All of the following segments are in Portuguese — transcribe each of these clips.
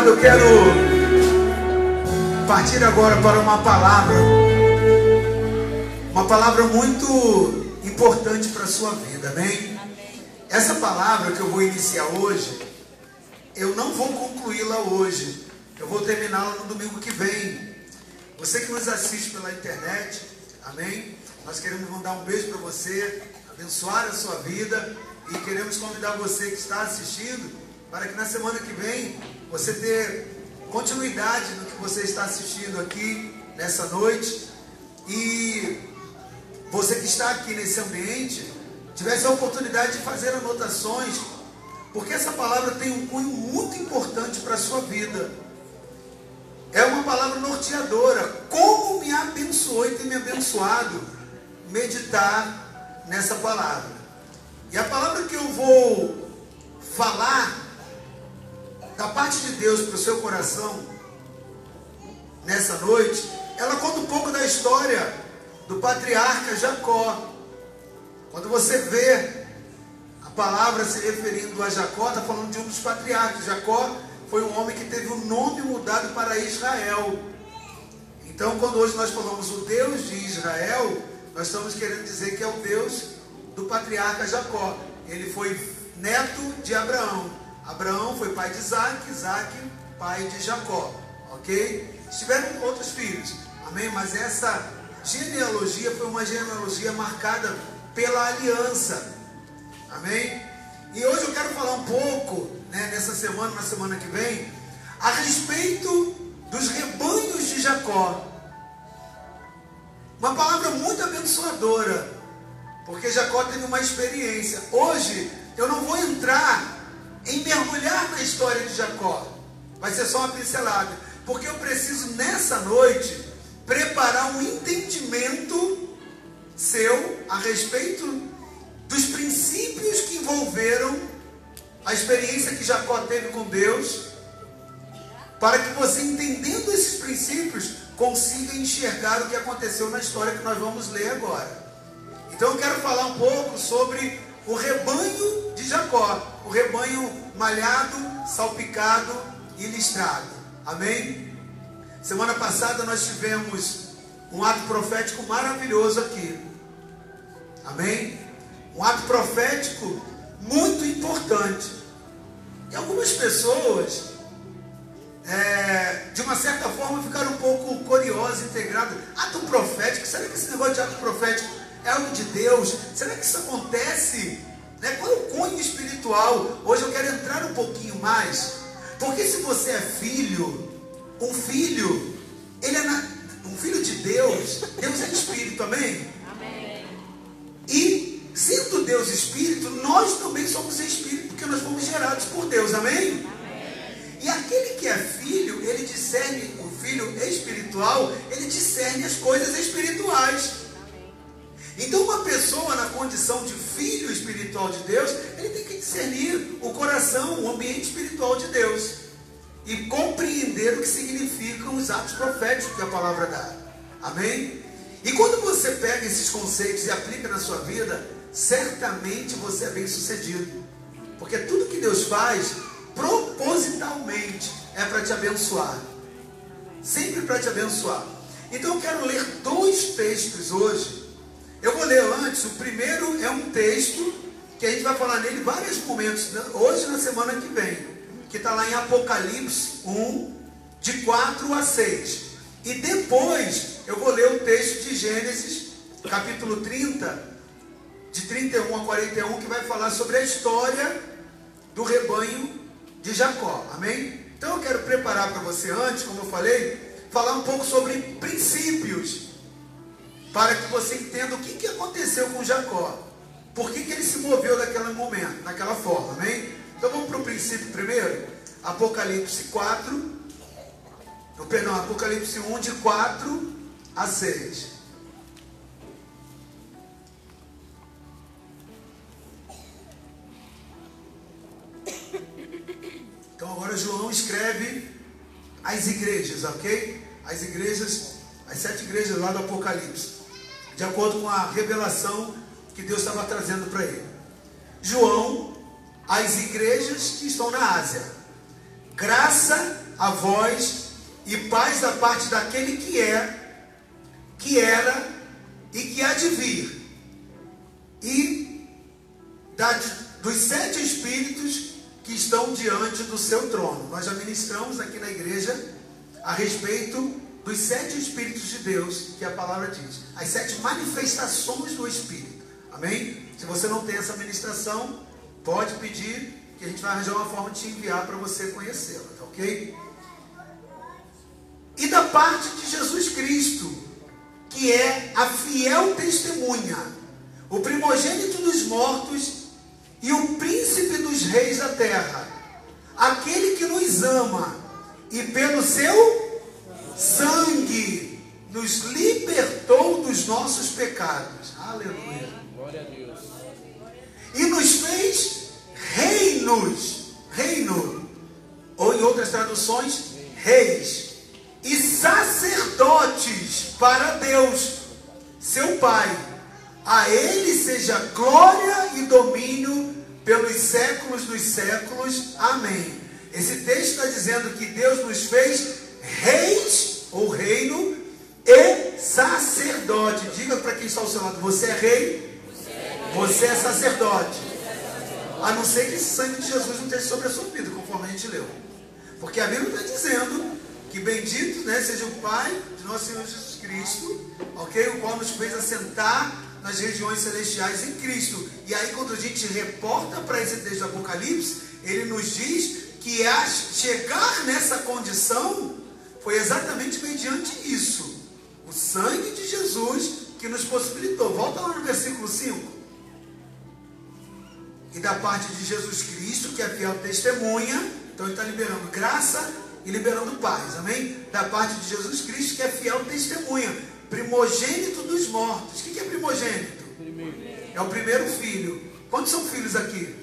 amado, eu quero partir agora para uma palavra, uma palavra muito importante para a sua vida, amém? Essa palavra que eu vou iniciar hoje, eu não vou concluí-la hoje, eu vou terminá-la no domingo que vem. Você que nos assiste pela internet, amém? Nós queremos mandar um beijo para você, abençoar a sua vida e queremos convidar você que está assistindo para que na semana que vem você tenha continuidade no que você está assistindo aqui nessa noite e você que está aqui nesse ambiente tivesse a oportunidade de fazer anotações, porque essa palavra tem um cunho muito importante para a sua vida. É uma palavra norteadora. Como me abençoou e tem me abençoado meditar nessa palavra. E a palavra que eu vou falar da parte de Deus para o seu coração nessa noite, ela conta um pouco da história do patriarca Jacó. Quando você vê a palavra se referindo a Jacó, está falando de um dos patriarcas. Jacó foi um homem que teve o nome mudado para Israel. Então, quando hoje nós falamos o Deus de Israel, nós estamos querendo dizer que é o Deus do patriarca Jacó. Ele foi neto de Abraão. Abraão foi pai de Isaac, Isaac, pai de Jacó. Ok? Tiveram outros filhos. Amém? Mas essa genealogia foi uma genealogia marcada pela aliança. Amém? E hoje eu quero falar um pouco, né, nessa semana, na semana que vem, a respeito dos rebanhos de Jacó. Uma palavra muito abençoadora, porque Jacó teve uma experiência. Hoje eu não vou entrar história de Jacó. Vai ser só uma pincelada. Porque eu preciso nessa noite preparar um entendimento seu a respeito dos princípios que envolveram a experiência que Jacó teve com Deus, para que você, entendendo esses princípios, consiga enxergar o que aconteceu na história que nós vamos ler agora. Então eu quero falar um pouco sobre o rebanho de Jacó, o rebanho malhado, salpicado e listrado. Amém? Semana passada nós tivemos um ato profético maravilhoso aqui. Amém? Um ato profético muito importante. E algumas pessoas, é, de uma certa forma, ficaram um pouco curiosas, integradas. Ato profético, será que esse negócio de ato profético é algo de Deus? Será que isso acontece? Né? Qual é o cunho espiritual? Hoje eu quero entrar um pouquinho mais. Porque se você é filho, um filho, ele é na, um filho de Deus, Deus é espírito, amém? Amém. E sendo Deus espírito, nós também somos espírito, porque nós fomos gerados por Deus, amém? amém? E aquele que é filho, ele discerne, o filho espiritual, ele discerne as coisas espirituais. Então, uma pessoa na condição de filho espiritual de Deus, ele tem que discernir o coração, o ambiente espiritual de Deus e compreender o que significam os atos proféticos que a palavra dá. Amém? E quando você pega esses conceitos e aplica na sua vida, certamente você é bem sucedido. Porque tudo que Deus faz, propositalmente, é para te abençoar. Sempre para te abençoar. Então eu quero ler dois textos hoje eu vou ler antes, o primeiro é um texto que a gente vai falar nele vários momentos, né? hoje na semana que vem, que está lá em Apocalipse 1, de 4 a 6. E depois eu vou ler o texto de Gênesis, capítulo 30, de 31 a 41, que vai falar sobre a história do rebanho de Jacó. Amém? Então eu quero preparar para você antes, como eu falei, falar um pouco sobre princípios para que você entenda o que, que aconteceu com Jacó. Por que, que ele se moveu naquele momento, naquela forma, amém? Então vamos para o princípio primeiro. Apocalipse 4, perdão, Apocalipse 1, de 4 a 6. Então agora João escreve as igrejas, ok? As igrejas, as sete igrejas lá do Apocalipse de acordo com a revelação que Deus estava trazendo para ele. João, as igrejas que estão na Ásia. Graça a vós e paz da parte daquele que é, que era e que há de vir, e da, dos sete espíritos que estão diante do seu trono. Nós já ministramos aqui na igreja a respeito dos sete espíritos de Deus, que a palavra diz, as sete manifestações do Espírito. Amém? Se você não tem essa ministração, pode pedir que a gente vai arranjar uma forma de te enviar para você conhecê-la, tá ok? E da parte de Jesus Cristo, que é a fiel testemunha, o primogênito dos mortos e o príncipe dos reis da terra, aquele que nos ama e pelo seu sangue nos libertou dos nossos pecados. Aleluia. Glória a Deus. E nos fez reinos, reino, ou em outras traduções, reis e sacerdotes para Deus, seu Pai. A Ele seja glória e domínio pelos séculos dos séculos. Amém. Esse texto está dizendo que Deus nos fez reis ou reino e sacerdote. Diga para quem está ao seu lado: você é rei, você é sacerdote. A não ser que esse sangue de Jesus não esteja sobre a sua vida, conforme a gente leu. Porque a Bíblia está dizendo que bendito né, seja o Pai de nosso Senhor Jesus Cristo, ok? O qual nos fez assentar nas regiões celestiais em Cristo. E aí, quando a gente reporta para esse texto do Apocalipse, ele nos diz que a chegar nessa condição foi exatamente mediante isso. O sangue de Jesus que nos possibilitou. Volta lá no versículo 5. E da parte de Jesus Cristo, que é fiel testemunha, então ele está liberando graça e liberando paz, amém? Da parte de Jesus Cristo, que é fiel testemunha, primogênito dos mortos. O que é primogênito? Primeiro. É o primeiro filho. Quantos são filhos aqui?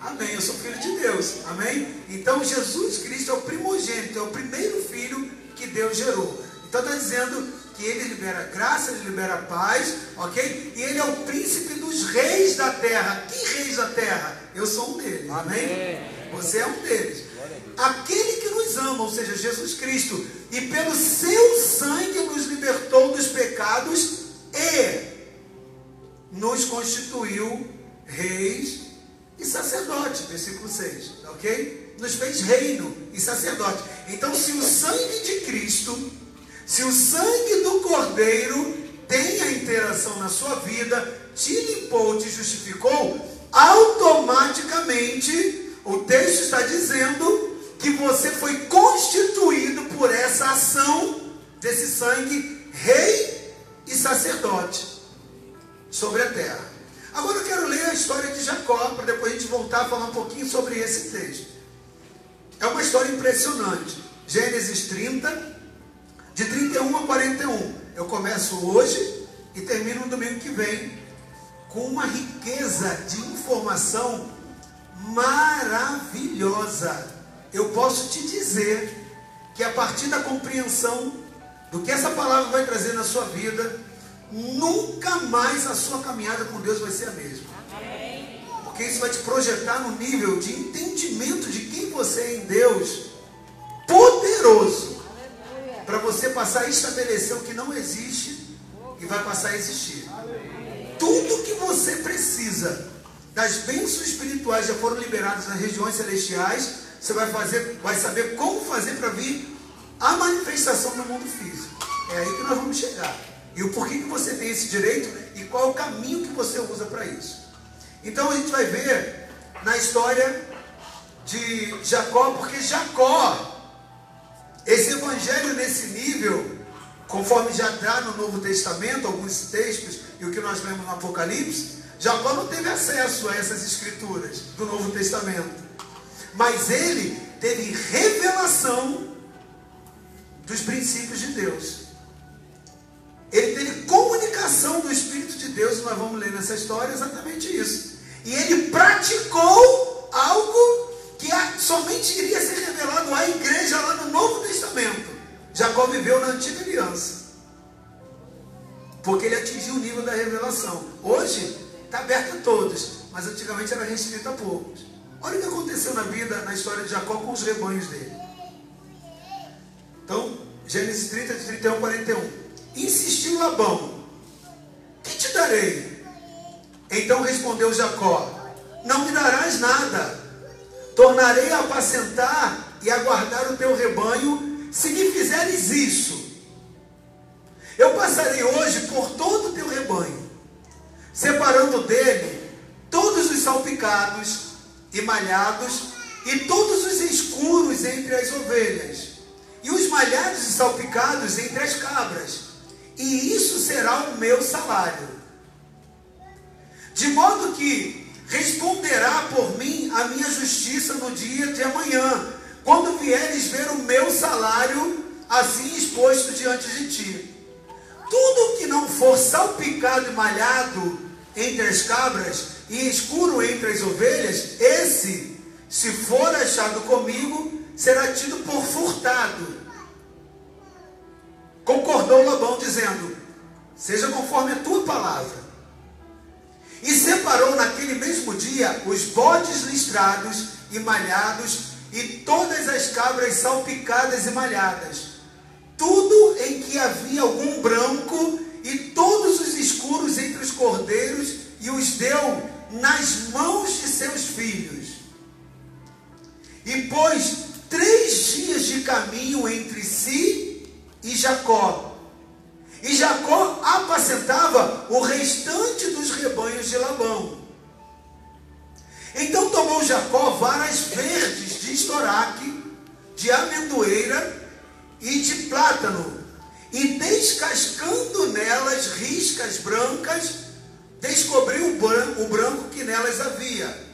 Amém. Eu sou filho de Deus, amém? Então Jesus Cristo é o primogênito, é o primeiro filho que Deus gerou. Então está dizendo que ele libera graça, ele libera paz, ok? E ele é o príncipe dos reis da terra. Que reis da terra? Eu sou um deles, amém? amém. Você é um deles aquele que nos ama, ou seja, Jesus Cristo, e pelo seu sangue nos libertou dos pecados e nos constituiu reis e sacerdotes, versículo 6, ok? Nos fez reino e sacerdote. Então, se o sangue de Cristo, se o sangue do Cordeiro tem a interação na sua vida, te limpou, te justificou, automaticamente o texto está dizendo que você foi constituído por essa ação desse sangue, rei e sacerdote sobre a terra. Agora eu quero ler a história de Jacó, para depois a gente voltar a falar um pouquinho sobre esse texto. É uma história impressionante. Gênesis 30, de 31 a 41. Eu começo hoje e termino no domingo que vem com uma riqueza de informação maravilhosa eu posso te dizer que a partir da compreensão do que essa palavra vai trazer na sua vida, nunca mais a sua caminhada com Deus vai ser a mesma. Porque isso vai te projetar no nível de entendimento de quem você é em Deus, poderoso, para você passar a estabelecer o que não existe e vai passar a existir. Tudo que você precisa das bênçãos espirituais já foram liberadas nas regiões celestiais você vai fazer, vai saber como fazer para vir a manifestação no mundo físico. É aí que nós vamos chegar. E o porquê que você tem esse direito e qual o caminho que você usa para isso. Então a gente vai ver na história de Jacó, porque Jacó, esse evangelho nesse nível, conforme já está no Novo Testamento, alguns textos e o que nós lemos no Apocalipse, Jacó não teve acesso a essas escrituras do Novo Testamento mas ele teve revelação dos princípios de Deus. Ele teve comunicação do Espírito de Deus, nós vamos ler nessa história exatamente isso. E ele praticou algo que somente iria ser revelado à igreja lá no Novo Testamento. Jacó viveu na antiga aliança. Porque ele atingiu o nível da revelação. Hoje está aberto a todos, mas antigamente era restrito a poucos. Olha o que aconteceu na vida, na história de Jacó com os rebanhos dele. Então, Gênesis 30, de 31 a 41. Insistiu Labão: Que te darei? Então respondeu Jacó: Não me darás nada. Tornarei a apacentar e a guardar o teu rebanho, se me fizeres isso. Eu passarei hoje por todo o teu rebanho, separando dele todos os salpicados e malhados e todos os escuros entre as ovelhas, e os malhados e salpicados entre as cabras, e isso será o meu salário. De modo que responderá por mim a minha justiça no dia de amanhã, quando vieres ver o meu salário assim exposto diante de ti. Tudo que não for salpicado e malhado entre as cabras e escuro entre as ovelhas, esse se for achado comigo, será tido por furtado. Concordou Labão, dizendo: Seja conforme a tua palavra. E separou naquele mesmo dia os bodes listrados e malhados, e todas as cabras salpicadas e malhadas, tudo em que havia algum branco, e todos os escuros entre os cordeiros, e os deu nas mãos de seus filhos e pôs três dias de caminho entre si e Jacó. E Jacó apacentava o restante dos rebanhos de Labão. Então tomou Jacó varas verdes de estoraque, de amendoeira e de plátano, e descascando nelas riscas brancas, descobriu o branco que nelas havia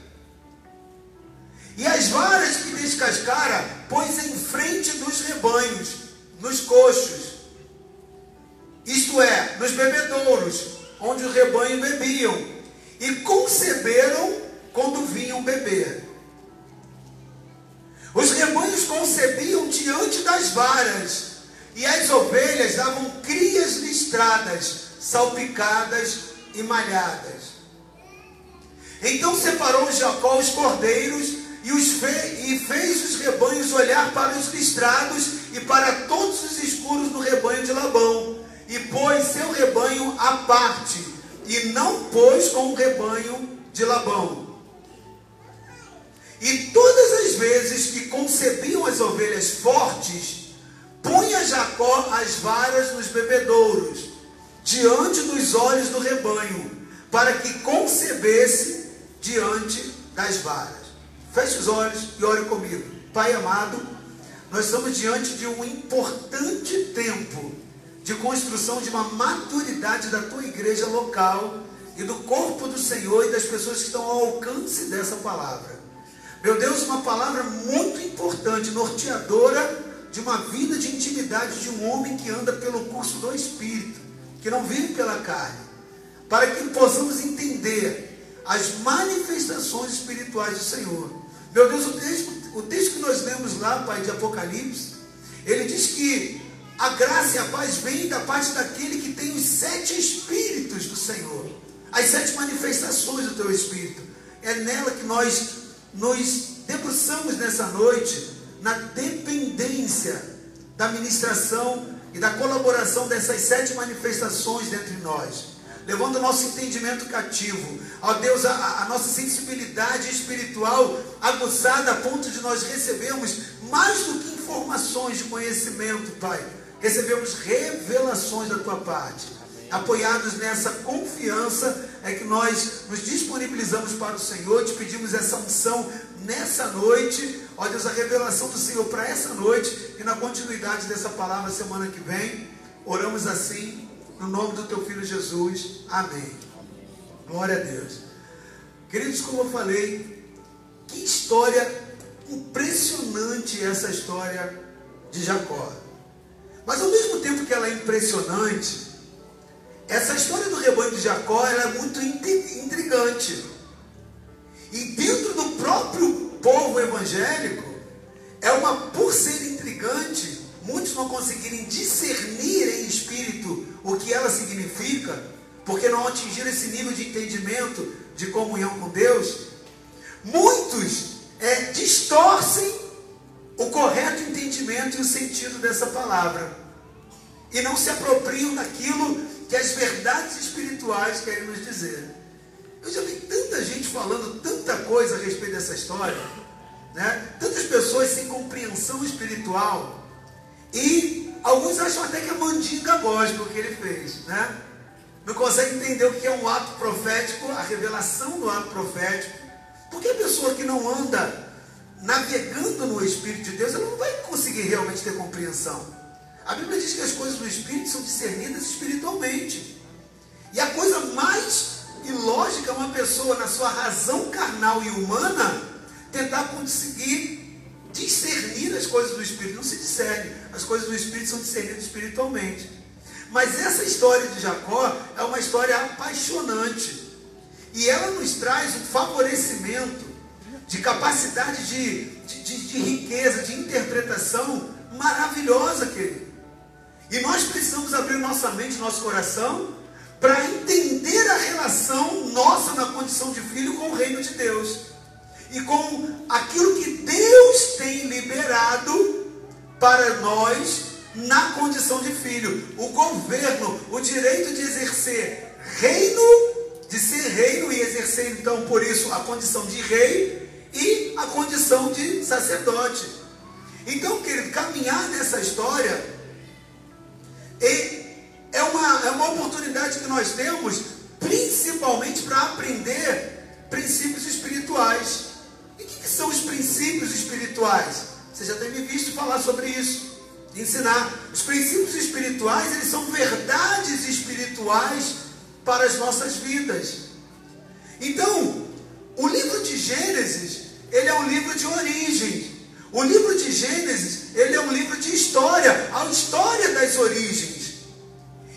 e as varas que descascara, pôs em frente dos rebanhos, nos coxos, isto é, nos bebedouros, onde o rebanho bebiam, e conceberam quando vinham beber. Os rebanhos concebiam diante das varas, e as ovelhas davam crias listradas, salpicadas e malhadas. Então separou Jacó os cordeiros e, os fe, e fez os rebanhos olhar para os listrados e para todos os escuros do rebanho de Labão, e pôs seu rebanho à parte, e não pôs com o rebanho de Labão. E todas as vezes que concebiam as ovelhas fortes, punha Jacó as varas nos bebedouros, diante dos olhos do rebanho, para que concebesse diante das varas. Feche os olhos e ore comigo. Pai amado, nós estamos diante de um importante tempo de construção de uma maturidade da tua igreja local e do corpo do Senhor e das pessoas que estão ao alcance dessa palavra. Meu Deus, uma palavra muito importante, norteadora de uma vida de intimidade de um homem que anda pelo curso do Espírito, que não vive pela carne, para que possamos entender as manifestações espirituais do Senhor meu Deus, o texto, o texto que nós lemos lá, Pai, de Apocalipse, ele diz que a graça e a paz vêm da parte daquele que tem os sete espíritos do Senhor, as sete manifestações do teu espírito. É nela que nós nos debruçamos nessa noite, na dependência da ministração e da colaboração dessas sete manifestações dentre nós levando o nosso entendimento cativo. Ó Deus, a, a, nossa sensibilidade espiritual aguçada a ponto de nós recebermos mais do que informações de conhecimento, Pai. Recebemos revelações da tua parte. Apoiados nessa confiança, é que nós nos disponibilizamos para o Senhor, te pedimos essa unção nessa noite, ó Deus, a revelação do Senhor para essa noite e na continuidade dessa palavra semana que vem. Oramos assim no nome do teu filho Jesus. Amém. Glória a Deus. Queridos, como eu falei, que história impressionante essa história de Jacó. Mas ao mesmo tempo que ela é impressionante, essa história do rebanho de Jacó é muito intrigante. E dentro do próprio povo evangélico, é uma, por ser intrigante, muitos não conseguirem discernir em espírito o que ela significa, porque não atingiram esse nível de entendimento, de comunhão com Deus, muitos é, distorcem o correto entendimento e o sentido dessa palavra. E não se apropriam daquilo que as verdades espirituais querem nos dizer. Eu já vi tanta gente falando tanta coisa a respeito dessa história, né? tantas pessoas sem compreensão espiritual, e alguns acham até que é mandinga gospel que ele fez, né? Não consegue entender o que é um ato profético, a revelação do ato profético. Porque a pessoa que não anda navegando no Espírito de Deus, ela não vai conseguir realmente ter compreensão. A Bíblia diz que as coisas do Espírito são discernidas espiritualmente. E a coisa mais ilógica é uma pessoa, na sua razão carnal e humana, tentar conseguir discernir as coisas do Espírito. Não se discerne. As coisas do Espírito são discernidas espiritualmente. Mas essa história de Jacó é uma história apaixonante. E ela nos traz um favorecimento de capacidade de, de, de, de riqueza, de interpretação maravilhosa, querido. E nós precisamos abrir nossa mente, nosso coração, para entender a relação nossa na condição de filho com o reino de Deus. E com aquilo que Deus tem liberado para nós na condição de filho. O governo, o direito de exercer reino, de ser reino e exercer então por isso a condição de rei e a condição de sacerdote. Então, querido, caminhar nessa história é uma, é uma oportunidade que nós temos, principalmente para aprender princípios espirituais. E o que, que, são os princípios espirituais? Você já tem me visto falar sobre isso, ensinar. Os princípios espirituais, eles são verdades espirituais para as nossas vidas. Então, o livro de Gênesis ele é um livro de origem. O livro de Gênesis, ele é um livro de história, a história das origens.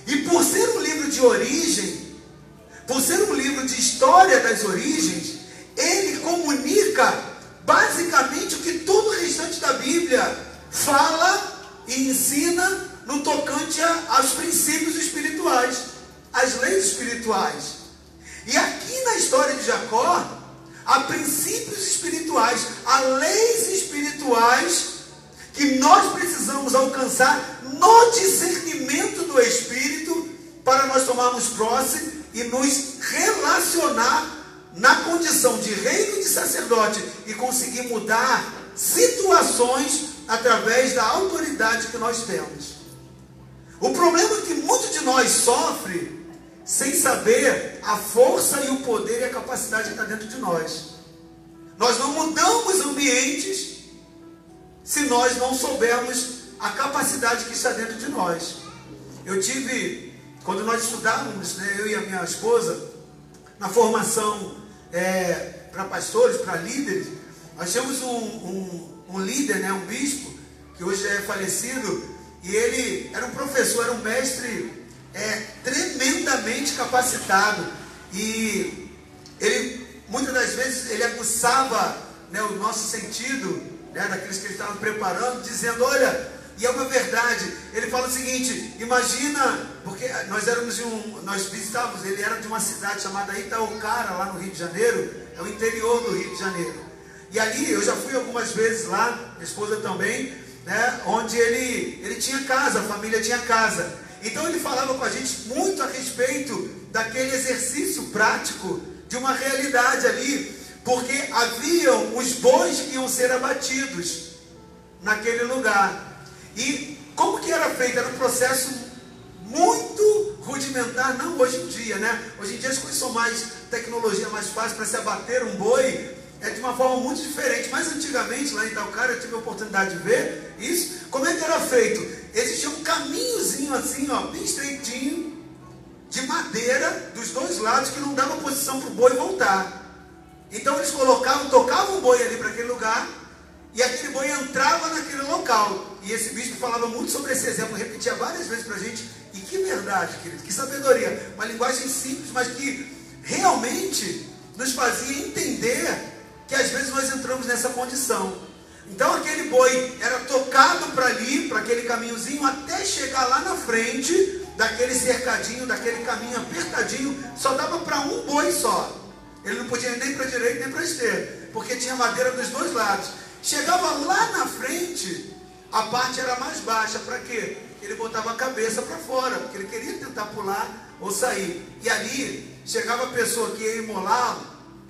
E por ser um livro de origem, por ser um livro de história das origens, ele comunica basicamente o que todo o restante da Bíblia fala e ensina no tocante aos princípios espirituais, às leis espirituais. E aqui na história de Jacó, a princípios espirituais, a leis espirituais que nós precisamos alcançar no discernimento do Espírito para nós tomarmos posse e nos relacionar na condição de reino e de sacerdote e conseguir mudar situações através da autoridade que nós temos. O problema é que muito de nós sofre sem saber a força e o poder e a capacidade que está dentro de nós. Nós não mudamos ambientes se nós não soubermos a capacidade que está dentro de nós. Eu tive, quando nós estudávamos, né, eu e a minha esposa, na formação é, para pastores, para líderes, nós tínhamos um, um, um líder, né, um bispo, que hoje é falecido, e ele era um professor, era um mestre é tremendamente capacitado. E ele muitas das vezes ele aguçava né, o nosso sentido né, daqueles que ele estava preparando, dizendo, olha, e é uma verdade. Ele fala o seguinte: imagina, porque nós éramos de um, nós visitávamos, ele era de uma cidade chamada Itaocara, lá no Rio de Janeiro, é o interior do Rio de Janeiro. E ali eu já fui algumas vezes lá, minha esposa também, né, onde ele, ele tinha casa, a família tinha casa. Então ele falava com a gente muito a respeito daquele exercício prático de uma realidade ali, porque haviam os bois que iam ser abatidos naquele lugar. E como que era feito? Era um processo muito rudimentar, não hoje em dia, né? Hoje em dia as coisas são mais tecnologia mais fácil para se abater um boi, é de uma forma muito diferente. Mas antigamente, lá em Itaúcara, eu tive a oportunidade de ver isso. Como é que era feito? Existia um caminhozinho assim, ó, bem estreitinho, de madeira, dos dois lados, que não dava posição para o boi voltar. Então eles colocavam, tocavam o boi ali para aquele lugar, e aquele boi entrava naquele local. E esse bispo falava muito sobre esse exemplo, repetia várias vezes para a gente. E que verdade, querido, que sabedoria. Uma linguagem simples, mas que realmente nos fazia entender que às vezes nós entramos nessa condição. Então aquele boi era tocado para ali, para aquele caminhozinho, até chegar lá na frente daquele cercadinho, daquele caminho apertadinho, só dava para um boi só. Ele não podia nem para a direita nem para a esquerda, porque tinha madeira dos dois lados. Chegava lá na frente, a parte era mais baixa. Para quê? Ele botava a cabeça para fora, porque ele queria tentar pular ou sair. E ali chegava a pessoa que ia imolar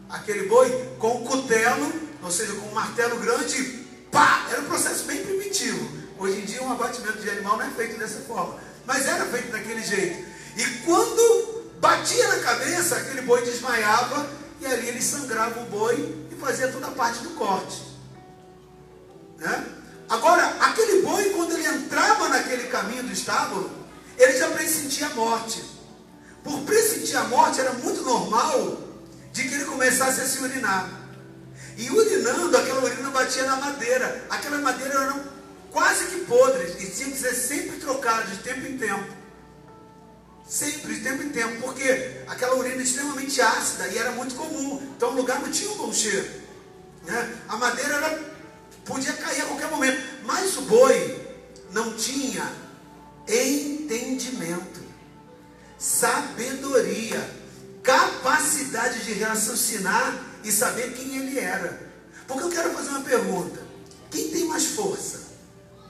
aquele boi com o cutelo, ou seja, com um martelo grande, pá! Era um processo bem primitivo. Hoje em dia um abatimento de animal não é feito dessa forma, mas era feito daquele jeito. E quando batia na cabeça, aquele boi desmaiava e ali ele sangrava o boi e fazia toda a parte do corte. Né? Agora, aquele boi, quando ele entrava naquele caminho do estábulo, ele já pressentia a morte. Por pressentir a morte, era muito normal de que ele começasse a se urinar. E urinando, aquela urina batia na madeira. Aquela madeira eram quase que podres e tinham que ser sempre trocadas de tempo em tempo. Sempre, de tempo em tempo, porque aquela urina extremamente ácida e era muito comum. Então o lugar não tinha um bom cheiro. Né? A madeira era, podia cair a qualquer momento. Mas o boi não tinha entendimento, sabedoria, capacidade de raciocinar e saber quem ele era. Porque eu quero fazer uma pergunta: quem tem mais força?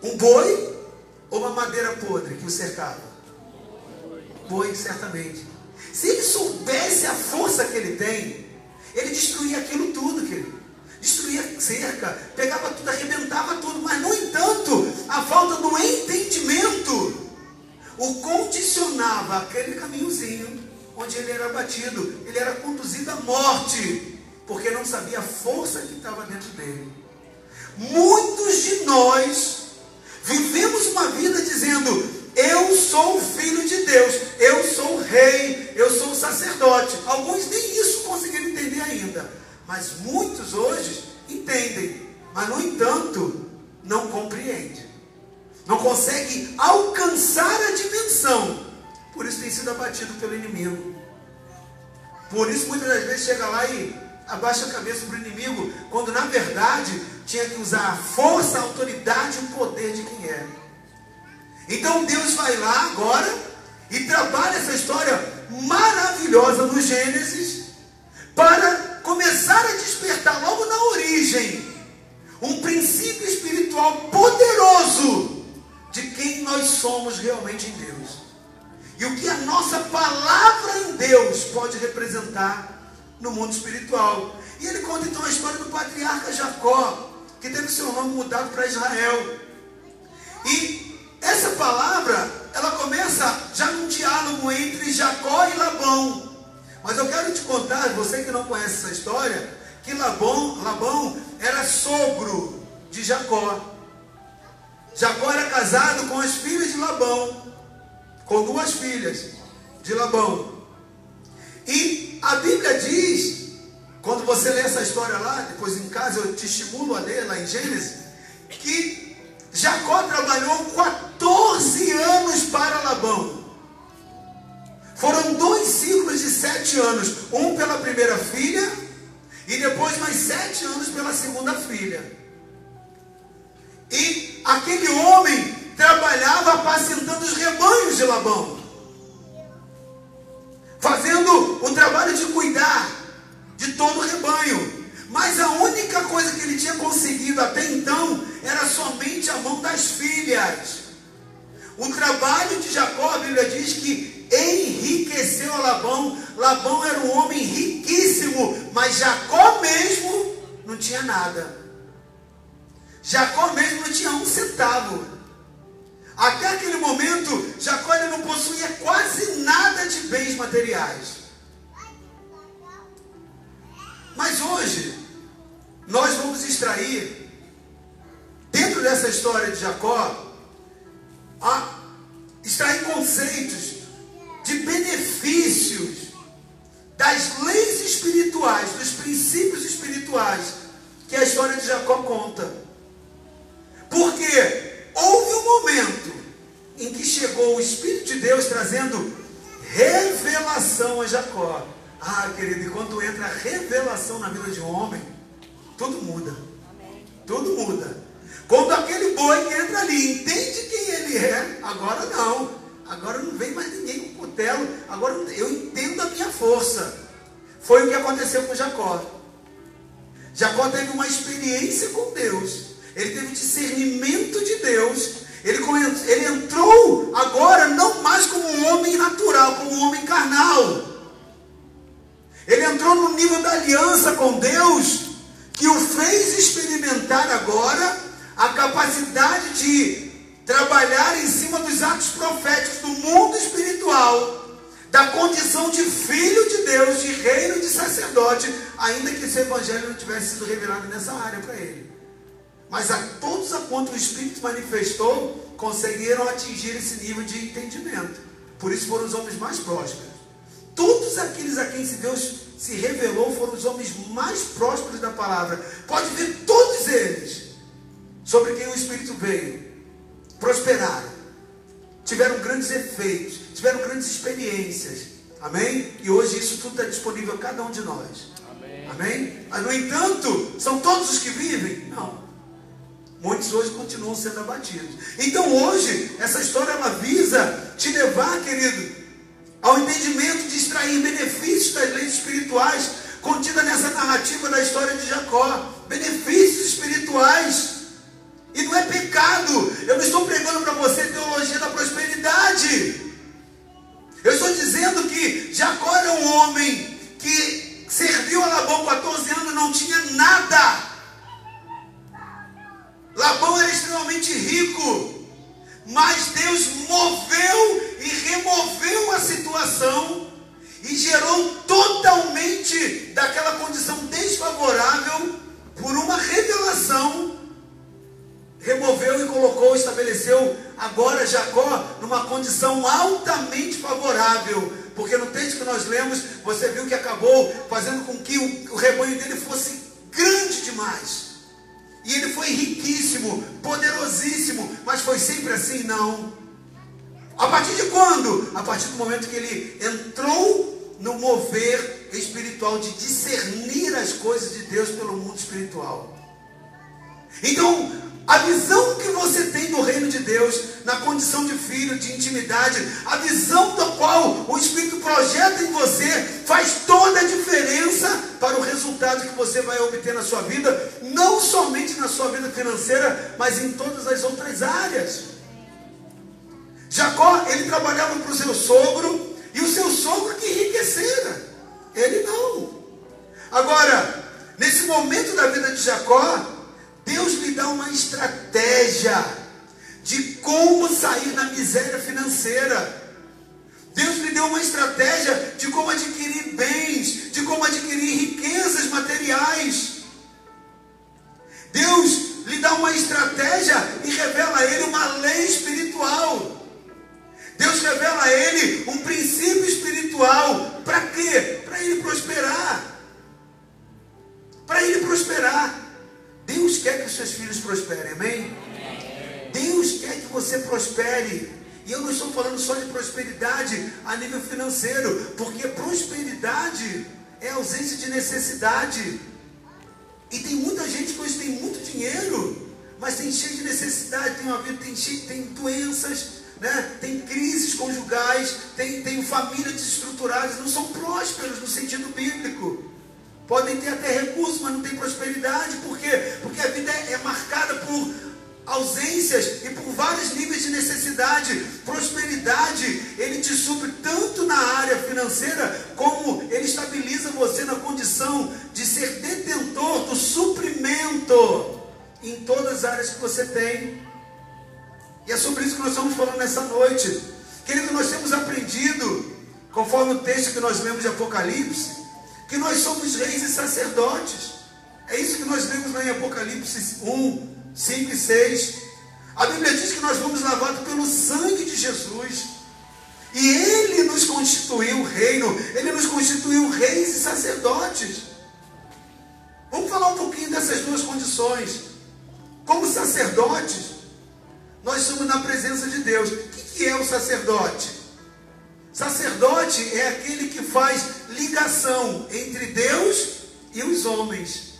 Um boi ou uma madeira podre que o cercava? Boi, certamente. Se ele soubesse a força que ele tem, ele destruía aquilo tudo, querido. Destruía cerca, pegava tudo, arrebentava tudo, mas no entanto, a falta do entendimento o condicionava aquele caminhozinho onde ele era batido, ele era conduzido à morte, porque não sabia a força que estava dentro dele. Muitos de nós vivemos uma vida dizendo: eu sou filho de Deus, eu sou rei, eu sou sacerdote. Alguns nem isso conseguiram entender ainda, mas muitos hoje entendem, mas no entanto não compreendem, não conseguem alcançar a dimensão. Por isso tem sido abatido pelo inimigo. Por isso muitas das vezes chega lá e abaixa a cabeça para o inimigo, quando na verdade tinha que usar a força, a autoridade e o poder de quem é. Então Deus vai lá agora e trabalha essa história maravilhosa no Gênesis para começar a despertar logo na origem um princípio espiritual poderoso de quem nós somos realmente em Deus. E o que a nossa palavra em Deus pode representar no mundo espiritual. E ele conta então a história do patriarca Jacó, que teve seu nome mudado para Israel. E essa palavra, ela começa já num diálogo entre Jacó e Labão. Mas eu quero te contar, você que não conhece essa história, que Labão, Labão era sogro de Jacó. Jacó era casado com as filhas de Labão, com duas filhas de Labão. E a Bíblia diz, quando você lê essa história lá, depois em casa eu te estimulo a ler lá em Gênesis, que Jacó trabalhou 14 anos para Labão. Foram dois ciclos de sete anos. Um pela primeira filha e depois mais sete anos pela segunda filha. E aquele homem trabalhava apacentando os rebanhos de Labão. Fazendo o trabalho de cuidar de todo o rebanho. Mas a única coisa que ele tinha conseguido até então era somente a mão das filhas. O trabalho de Jacó, a Bíblia diz que enriqueceu a Labão. Labão era um homem riquíssimo, mas Jacó mesmo não tinha nada. Jacó mesmo não tinha um centavo. Até aquele momento, Jacó não possuía quase nada de bens materiais. Mas hoje, nós vamos extrair, dentro dessa história de Jacó, extrair conceitos de benefícios das leis espirituais, dos princípios espirituais que a história de Jacó conta. Porque houve um momento em que chegou o Espírito de Deus trazendo revelação a Jacó. Ah, querido, quando entra a revelação na vida de um homem, tudo muda. Tudo muda. Quando aquele boi que entra ali entende quem ele é, agora não. Agora não vem mais ninguém com cutelo. Agora eu entendo a minha força. Foi o que aconteceu com Jacó. Jacó teve uma experiência com Deus. Ele teve discernimento de Deus. Ele, ele entrou agora não mais como um homem natural, como um homem carnal. Ele entrou no nível da aliança com Deus, que o fez experimentar agora a capacidade de trabalhar em cima dos atos proféticos do mundo espiritual da condição de filho de Deus, de reino de sacerdote, ainda que esse evangelho não tivesse sido revelado nessa área para ele. Mas a todos a quanto o Espírito manifestou, conseguiram atingir esse nível de entendimento. Por isso foram os homens mais prósperos. Todos aqueles a quem Deus se revelou foram os homens mais prósperos da palavra. Pode ver todos eles sobre quem o Espírito veio. Prosperaram. Tiveram grandes efeitos tiveram grandes experiências. Amém? E hoje isso tudo está disponível a cada um de nós. Amém? Amém? Mas, no entanto, são todos os que vivem? Não. Muitos hoje continuam sendo abatidos. Então hoje, essa história ela visa te levar, querido, ao entendimento de extrair benefícios das leis espirituais contida nessa narrativa da história de Jacó. Benefícios espirituais. E não é pecado. Eu não estou pregando para você teologia da prosperidade. Eu estou dizendo que Jacó era um homem que serviu a Labão 14 anos, não tinha nada. Labão era extremamente rico, mas Deus moveu condição altamente favorável. Porque no texto que nós lemos, você viu que acabou fazendo com que o, o rebanho dele fosse grande demais. E ele foi riquíssimo, poderosíssimo, mas foi sempre assim? Não. A partir de quando? A partir do momento que ele entrou no mover espiritual de discernir as coisas de Deus pelo mundo espiritual. Então, a visão que você tem do reino de Deus, na condição de filho, de intimidade, a visão da qual o Espírito projeta em você, faz toda a diferença para o resultado que você vai obter na sua vida, não somente na sua vida financeira, mas em todas as outras áreas. Jacó, ele trabalhava para o seu sogro, e o seu sogro que enriquecera, ele não. Agora, nesse momento da vida de Jacó, Deus lhe dá uma estratégia de como sair da miséria financeira. Deus lhe deu uma estratégia de como adquirir bens, de como adquirir riquezas materiais. Deus lhe dá uma estratégia e revela a ele uma lei espiritual. Deus revela a ele um princípio espiritual. Para quê? Para ele prosperar. Para ele prosperar. Deus quer que os seus filhos prosperem, amém? Deus quer que você prospere. E eu não estou falando só de prosperidade a nível financeiro, porque prosperidade é ausência de necessidade. E tem muita gente que hoje tem muito dinheiro, mas tem cheio de necessidade, tem uma vida, tem, cheio, tem doenças, né? tem crises conjugais, tem, tem famílias desestruturadas, não são prósperos no sentido bíblico. Podem ter até recursos, mas não tem prosperidade. Por quê? Porque a vida é, marcada por ausências e por vários níveis de necessidade. Prosperidade, ele te supre tanto na área financeira, como ele estabiliza você na condição de ser detentor do suprimento em todas as áreas que você tem. E é sobre isso que nós estamos falando nessa noite. Querido, nós temos aprendido, conforme o texto que nós lemos de Apocalipse, que nós somos reis e sacerdotes. É isso que nós lemos lá em Apocalipse 1, 5 e 6. A Bíblia diz que nós fomos lavados pelo sangue de Jesus. E Ele nos constituiu reino, Ele nos constituiu reis e sacerdotes. Vamos falar um pouquinho dessas duas condições. Como sacerdotes, nós somos na presença de Deus. O que é o sacerdote? Sacerdote é aquele que faz ligação entre Deus e os homens.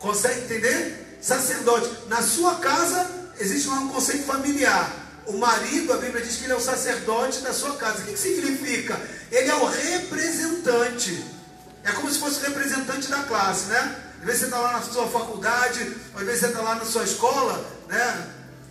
Consegue entender? Sacerdote. Na sua casa existe um conceito familiar. O marido, a Bíblia diz que ele é o sacerdote da sua casa. O que, que significa? Ele é o representante. É como se fosse o representante da classe, né? Às vezes você está lá na sua faculdade, às vezes você está lá na sua escola, né?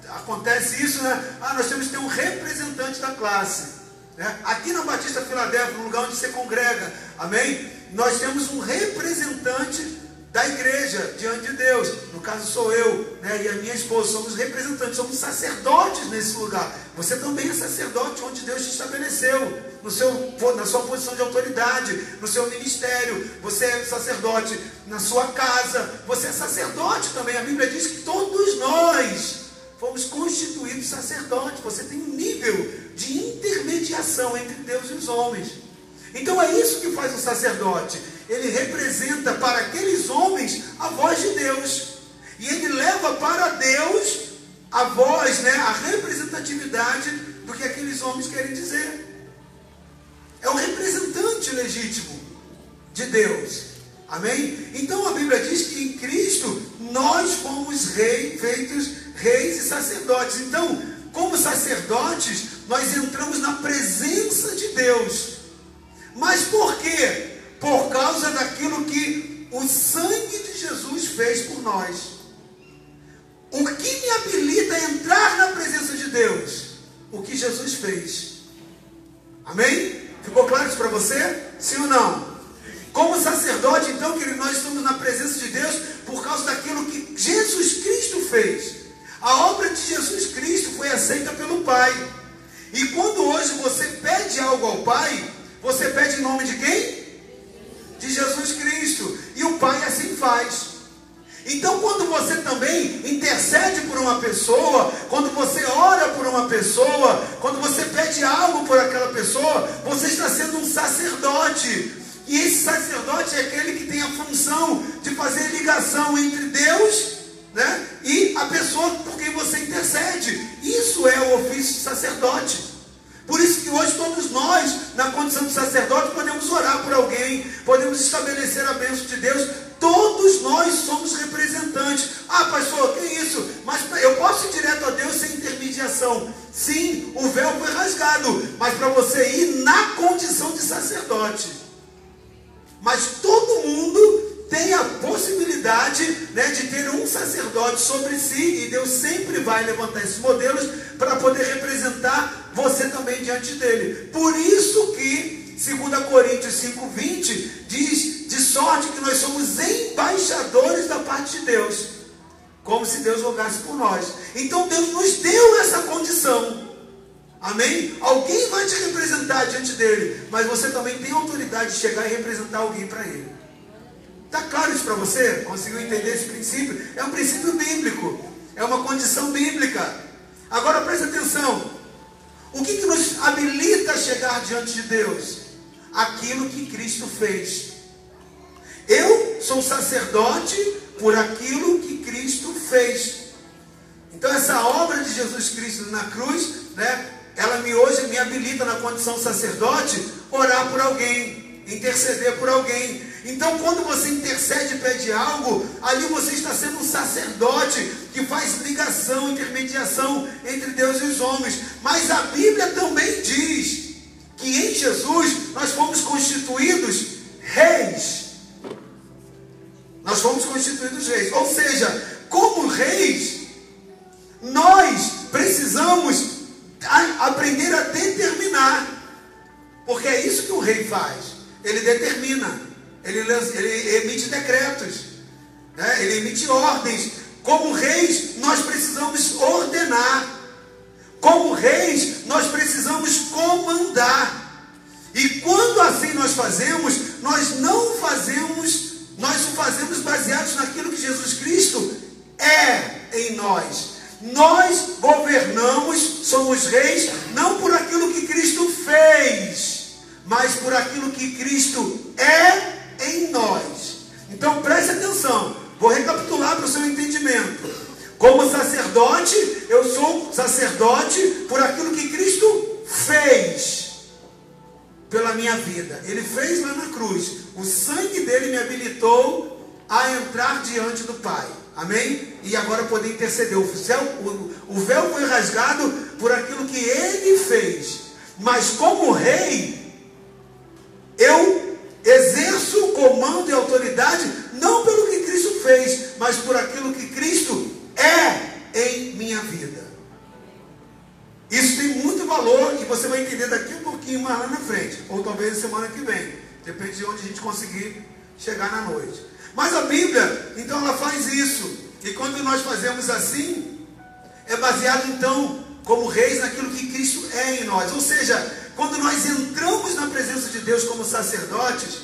Acontece isso, né? Ah, nós temos que ter um representante da classe. Né? Aqui na Batista Filadélfia, no lugar onde você congrega, amém? Nós temos um representante da igreja diante de Deus. No caso sou eu né, e a minha esposa, somos representantes, somos sacerdotes nesse lugar. Você também é sacerdote onde Deus te estabeleceu, no seu, na sua posição de autoridade, no seu ministério. Você é sacerdote na sua casa, você é sacerdote também. A Bíblia diz que todos nós fomos constituídos sacerdotes. Você tem um nível de intermediação entre Deus e os homens. Então é isso que faz o sacerdote ele representa para aqueles homens a voz de Deus. E ele leva para Deus a voz, né, a representatividade do que aqueles homens querem dizer. É o representante legítimo de Deus. Amém? Então a Bíblia diz que em Cristo nós fomos rei, feitos reis e sacerdotes. Então, como sacerdotes, nós entramos na presença de Deus. Mas por quê? por causa daquilo que o sangue de Jesus fez por nós. O que me habilita a entrar na presença de Deus? O que Jesus fez. Amém? Ficou claro isso para você? Sim ou não? Como sacerdote, então, que nós estamos na presença de Deus por causa daquilo que Jesus Cristo fez. A obra de Jesus Cristo foi aceita pelo Pai. E quando hoje você pede algo ao Pai, você pede em nome de quem? de Jesus Cristo. E o Pai assim faz. Então, quando você também intercede por uma pessoa, quando você ora por uma pessoa, quando você pede algo por aquela pessoa, você está sendo um sacerdote. E esse sacerdote é aquele que tem a função de fazer ligação entre Deus né, e a pessoa por quem você intercede. Isso é o ofício de sacerdote. Por isso que hoje todos nós, na condição de sacerdote, podemos orar por alguém, podemos estabelecer a bênção de Deus. Todos nós somos representantes. Ah, pastor, que isso? Mas eu posso ir direto a Deus sem intermediação. Sim, o véu foi rasgado, mas para você ir na condição de sacerdote. Mas todo mundo tem a possibilidade né, de ter um sacerdote sobre si, e Deus sempre vai levantar esses modelos para poder representar você também diante dele. Por isso que 2 Coríntios 5,20 diz: de sorte que nós somos embaixadores da parte de Deus, como se Deus rogasse por nós. Então Deus nos deu essa condição. Amém? Alguém vai te representar diante dele, mas você também tem autoridade de chegar e representar alguém para ele. Está claro isso para você? Conseguiu entender esse princípio? É um princípio bíblico, é uma condição bíblica. Agora preste atenção: o que, que nos habilita a chegar diante de Deus? Aquilo que Cristo fez. Eu sou sacerdote por aquilo que Cristo fez. Então essa obra de Jesus Cristo na cruz, né, ela me hoje me habilita na condição sacerdote orar por alguém, interceder por alguém. Então, quando você intercede e pede algo, ali você está sendo um sacerdote que faz ligação, intermediação entre Deus e os homens. Mas a Bíblia também diz que em Jesus nós fomos constituídos reis. Nós fomos constituídos reis. Ou seja, como reis, nós precisamos aprender a determinar. Porque é isso que o rei faz. Ele determina ele, ele emite decretos, né? ele emite ordens. Como reis, nós precisamos ordenar. Como reis, nós precisamos comandar. E quando assim nós fazemos, nós não fazemos, nós o fazemos baseados naquilo que Jesus Cristo é em nós. Nós governamos, somos reis, não por aquilo que Cristo fez, mas por aquilo que Cristo é em nós. Então preste atenção, vou recapitular para o seu entendimento. Como sacerdote, eu sou sacerdote por aquilo que Cristo fez pela minha vida. Ele fez lá na cruz. O sangue dele me habilitou a entrar diante do Pai. Amém? E agora poder interceder. O, céu, o, o véu foi rasgado por aquilo que ele fez. Mas como rei, eu exerço comando e autoridade não pelo que Cristo fez, mas por aquilo que Cristo é em minha vida. Isso tem muito valor e você vai entender daqui a pouquinho mais lá na frente, ou talvez semana que vem, depende de onde a gente conseguir chegar na noite. Mas a Bíblia, então, ela faz isso, e quando nós fazemos assim, é baseado então como reis naquilo que Cristo é em nós, ou seja, quando nós entramos na presença de Deus como sacerdotes,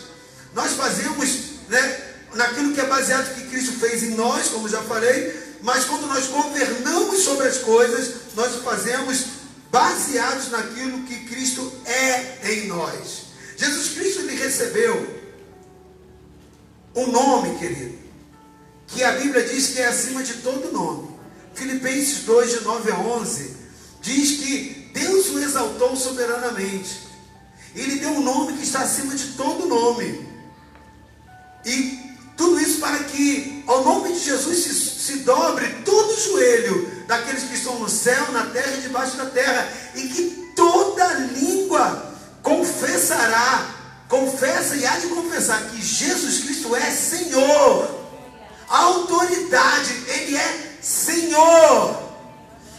nós fazemos né, naquilo que é baseado que Cristo fez em nós, como já falei, mas quando nós governamos sobre as coisas, nós fazemos baseados naquilo que Cristo é em nós. Jesus Cristo lhe recebeu um nome, querido, que a Bíblia diz que é acima de todo nome. Filipenses 2, de 9 a 11, diz que Deus o exaltou soberanamente. Ele deu um nome que está acima de todo nome. E tudo isso para que ao nome de Jesus se, se dobre todo o joelho daqueles que estão no céu, na terra e debaixo da terra, e que toda língua confessará, confessa e há de confessar que Jesus Cristo é Senhor. Autoridade, Ele é Senhor.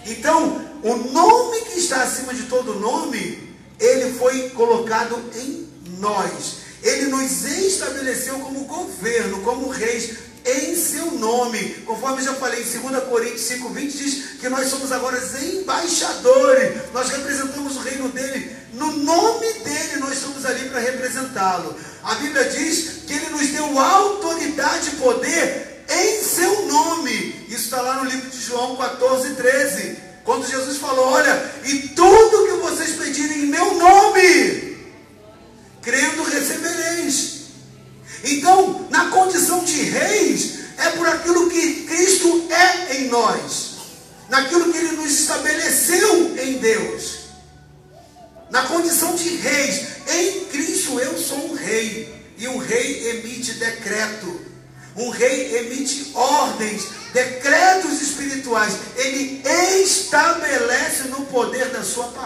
Então, o nome que está acima de todo nome, ele foi colocado em nós. Ele nos estabeleceu como governo, como reis, em seu nome. Conforme já falei em 2 Coríntios 5,20, diz que nós somos agora embaixadores. Nós representamos o reino dele. No nome dele, nós estamos ali para representá-lo. A Bíblia diz que ele nos deu autoridade e poder em seu nome. Isso está lá no livro de João 14, 13. Quando Jesus falou: Olha, e tudo que vocês pedirem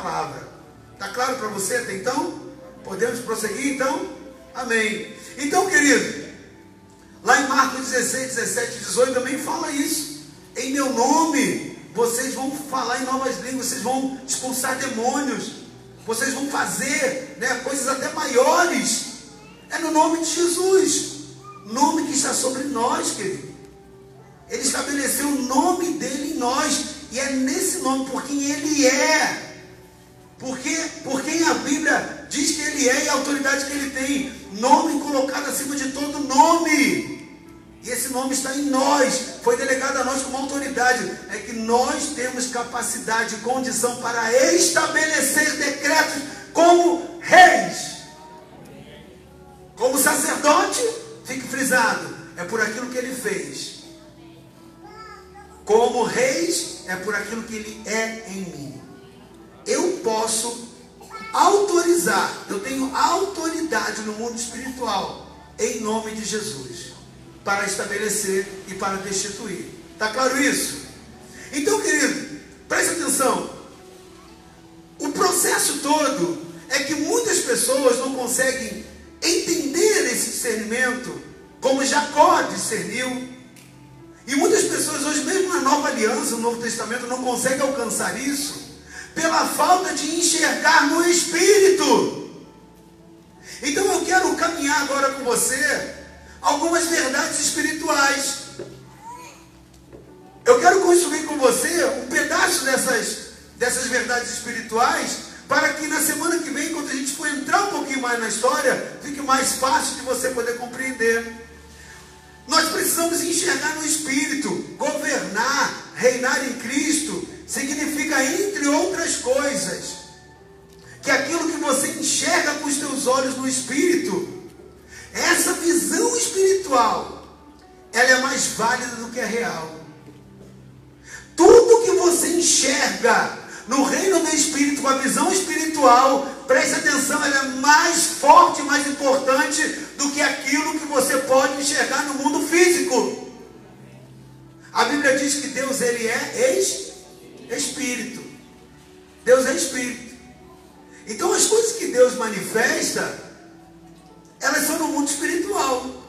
palavra. Está claro para você até então? Podemos prosseguir então? Amém. Então, querido, lá em Marcos 16, 17, 18 também fala isso. Em meu nome, vocês vão falar em novas línguas, vocês vão expulsar demônios, vocês vão fazer né, coisas até maiores. É no nome de Jesus, nome que está sobre nós, querido. Ele estabeleceu o nome dele em nós, e é nesse nome por quem ele é. Porque, por quem a Bíblia diz que ele é e a autoridade que ele tem. Nome colocado acima de todo nome. E esse nome está em nós. Foi delegado a nós como autoridade. É que nós temos capacidade e condição para estabelecer decretos como reis. Como sacerdote, fique frisado. É por aquilo que ele fez. Como reis, é por aquilo que ele é em mim eu posso autorizar, eu tenho autoridade no mundo espiritual, em nome de Jesus, para estabelecer e para destituir. Está claro isso? Então, querido, preste atenção. O processo todo é que muitas pessoas não conseguem entender esse discernimento como Jacó discerniu. E muitas pessoas hoje, mesmo na nova aliança, no Novo Testamento, não conseguem alcançar isso pela falta de enxergar no espírito. Então eu quero caminhar agora com você algumas verdades espirituais. Eu quero construir com você um pedaço dessas, dessas verdades espirituais para que na semana que vem, quando a gente for entrar um pouquinho mais na história, fique mais fácil de você poder compreender. Nós precisamos enxergar no Espírito, governar, reinar em Cristo, significa, entre outras coisas, que aquilo que você enxerga com os teus olhos no espírito, essa visão espiritual, ela é mais válida do que a real. Tudo que você enxerga no reino do espírito, com a visão espiritual, preste atenção, ela é mais forte, mais importante do que aquilo que você pode enxergar no mundo físico. A Bíblia diz que Deus ele é espírito espírito. Deus é espírito. Então as coisas que Deus manifesta, elas são no mundo espiritual.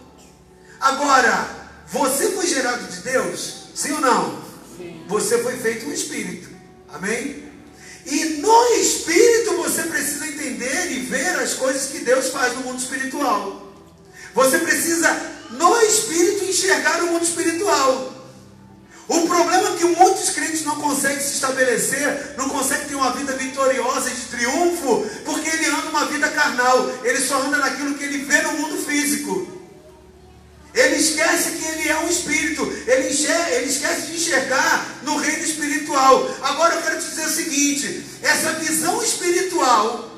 Agora, Você foi gerado de Deus? Sim ou não? Sim. Você foi feito um espírito. Amém? E no espírito você precisa entender e ver as coisas que Deus faz no mundo espiritual. Você precisa, no espírito, enxergar o mundo espiritual. O problema é que muitos crentes não conseguem se estabelecer, não conseguem ter uma vida vitoriosa de triunfo, porque ele anda uma vida carnal, ele só anda naquilo que ele vê no mundo físico. Ele esquece que ele é um espírito, ele, enxerga, ele esquece de enxergar no reino espiritual. Agora eu quero te dizer o seguinte: essa visão espiritual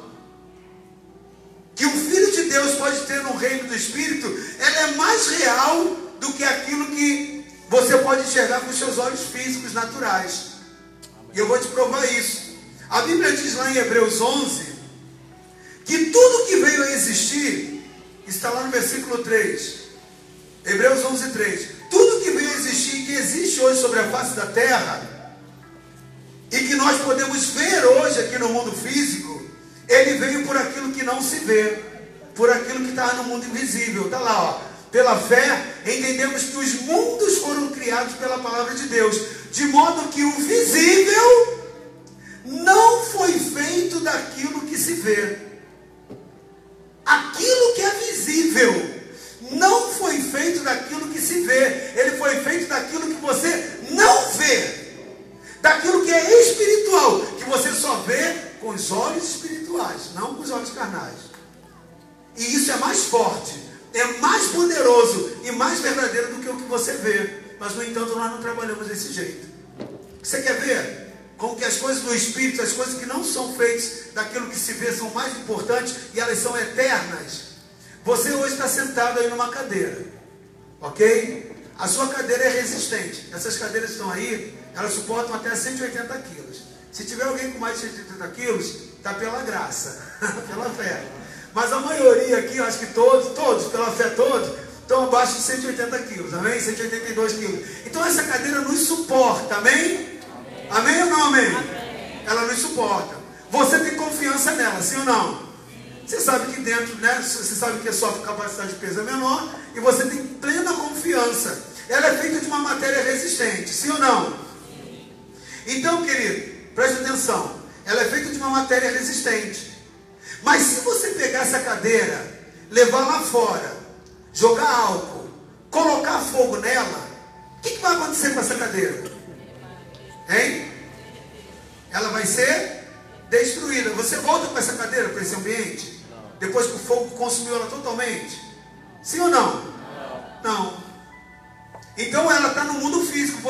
que o Filho de Deus pode ter no reino do Espírito, ela é mais real do que aquilo que você pode enxergar com seus olhos físicos naturais. E eu vou te provar isso. A Bíblia diz lá em Hebreus 11 que tudo que veio a existir está lá no versículo 3. Hebreus 11, 3. Tudo que veio a existir, que existe hoje sobre a face da terra, e que nós podemos ver hoje aqui no mundo físico, ele veio por aquilo que não se vê, por aquilo que está no mundo invisível. Está lá, ó. Pela fé, entendemos que os mundos foram criados pela palavra de Deus, de modo que o visível não foi feito daquilo que se vê. Aquilo que é visível não foi feito daquilo que se vê, ele foi feito daquilo que você não vê, daquilo que é espiritual, que você só vê com os olhos espirituais, não com os olhos carnais. E isso é mais forte é mais poderoso e mais verdadeiro do que o que você vê. Mas, no entanto, nós não trabalhamos desse jeito. Você quer ver como que as coisas do Espírito, as coisas que não são feitas daquilo que se vê, são mais importantes e elas são eternas? Você hoje está sentado aí numa cadeira, ok? A sua cadeira é resistente. Essas cadeiras estão aí, elas suportam até 180 quilos. Se tiver alguém com mais de 180 quilos, está pela graça, pela fé. Mas a maioria aqui, acho que todos, todos, pela fé todos, estão abaixo de 180 quilos, amém? 182 quilos. Então essa cadeira nos suporta, amém? Amém, amém ou não amém? amém? Ela nos suporta. Você tem confiança nela, sim ou não? Você sabe que dentro, né? Você sabe que a sua capacidade de peso é menor e você tem plena confiança. Ela é feita de uma matéria resistente, sim ou não? Então, querido, preste atenção. Ela é feita de uma matéria resistente. Mas se você pegar essa cadeira, levar lá fora, jogar álcool, colocar fogo nela, o que, que vai acontecer com essa cadeira? Hein? Ela vai ser destruída. Você volta com essa cadeira para esse ambiente? Depois que o fogo consumiu ela totalmente? Sim ou não? Não. Então ela está no mundo físico.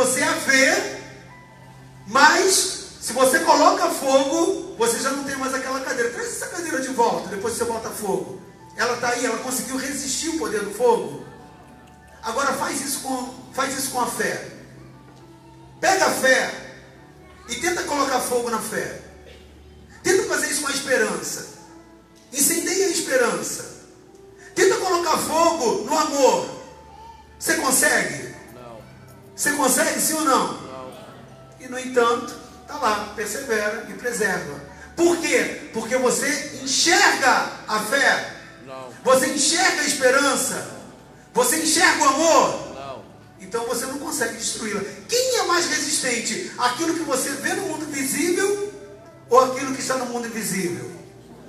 Depois você bota fogo. Ela está aí, ela conseguiu resistir o poder do fogo. Agora faz isso com, faz isso com a fé. Pega a fé e tenta colocar fogo na fé. Tenta fazer isso com a esperança. Incendeia a esperança. Tenta colocar fogo no amor. Você consegue? Não. Você consegue, sim ou não? Não. E no entanto, Está lá, persevera e preserva. Por quê? Porque você enxerga a fé. Você enxerga a esperança. Você enxerga o amor. Então você não consegue destruí-la. Quem é mais resistente? Aquilo que você vê no mundo visível ou aquilo que está no mundo invisível?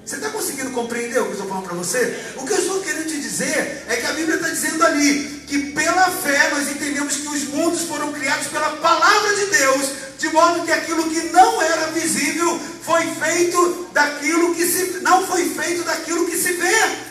Você está conseguindo compreender o que eu estou falando para você? O que eu estou querendo te dizer é que a Bíblia está dizendo ali que pela fé nós entendemos que os mundos foram criados pela palavra de Deus de modo que aquilo que não era visível foi feito daquilo que se não foi feito daquilo que se vê.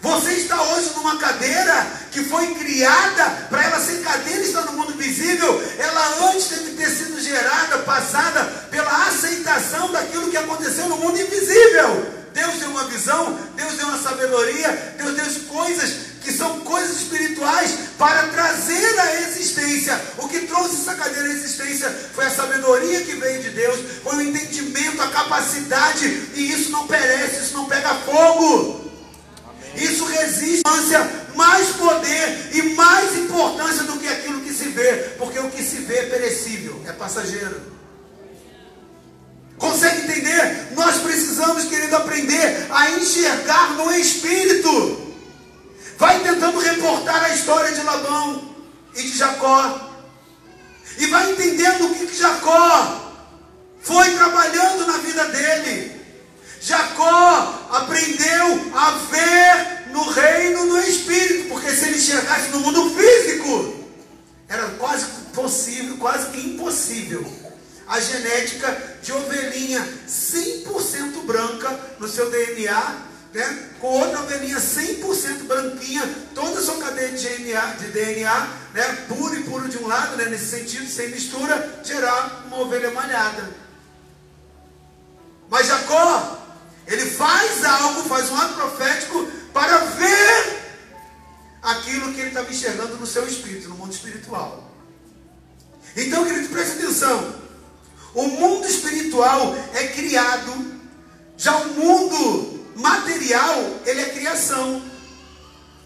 Você está hoje numa cadeira que foi criada para ela ser cadeira está no mundo visível. Ela antes que ter sido gerada, passada pela aceitação daquilo que aconteceu no mundo invisível. Deus deu uma visão, Deus deu uma sabedoria, Deus deu coisas que são coisas espirituais para trazer a existência. O que trouxe essa cadeira à existência foi a sabedoria que veio de Deus, foi o entendimento, a capacidade, e isso não perece, isso não pega fogo. Isso resiste mais poder e mais importância do que aquilo que se vê, porque o que se vê é perecível, é passageiro. Consegue entender? Nós precisamos, querido, aprender a enxergar no Espírito. Vai tentando reportar a história de Jacó. E vai entendendo o que, que Jacó foi trabalhando na vida dele. Jacó aprendeu a ver no reino do Espírito, porque se ele chegasse no mundo físico, era quase possível, quase que impossível. A genética de ovelhinha 100% branca no seu DNA, né? com outra ovelhinha 100% branquinha, toda a sua cadeia de DNA, de DNA né? puro e puro de um lado, né? nesse sentido, sem mistura, gerar uma ovelha malhada. Mas Jacó, ele faz algo, faz um ato profético para ver aquilo que ele estava enxergando no seu espírito, no mundo espiritual. Então, querido, preste atenção. O mundo espiritual é criado, já o mundo material, ele é criação.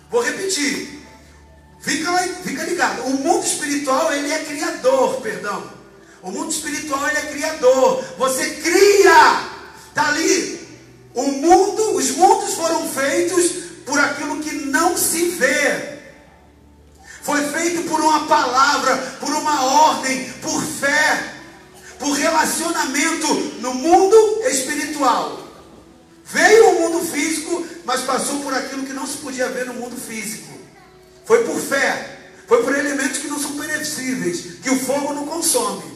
Vou repetir. Fica, fica ligado. O mundo espiritual, ele é criador, perdão. O mundo espiritual, ele é criador. Você cria. Está ali. O mundo, os mundos foram feitos por aquilo que não se vê. Foi feito por uma palavra, por uma ordem, por fé, por relacionamento no mundo espiritual. Veio o mundo físico, mas passou por aquilo que não se podia ver no mundo físico. Foi por fé, foi por elementos que não são perecíveis, que o fogo não consome.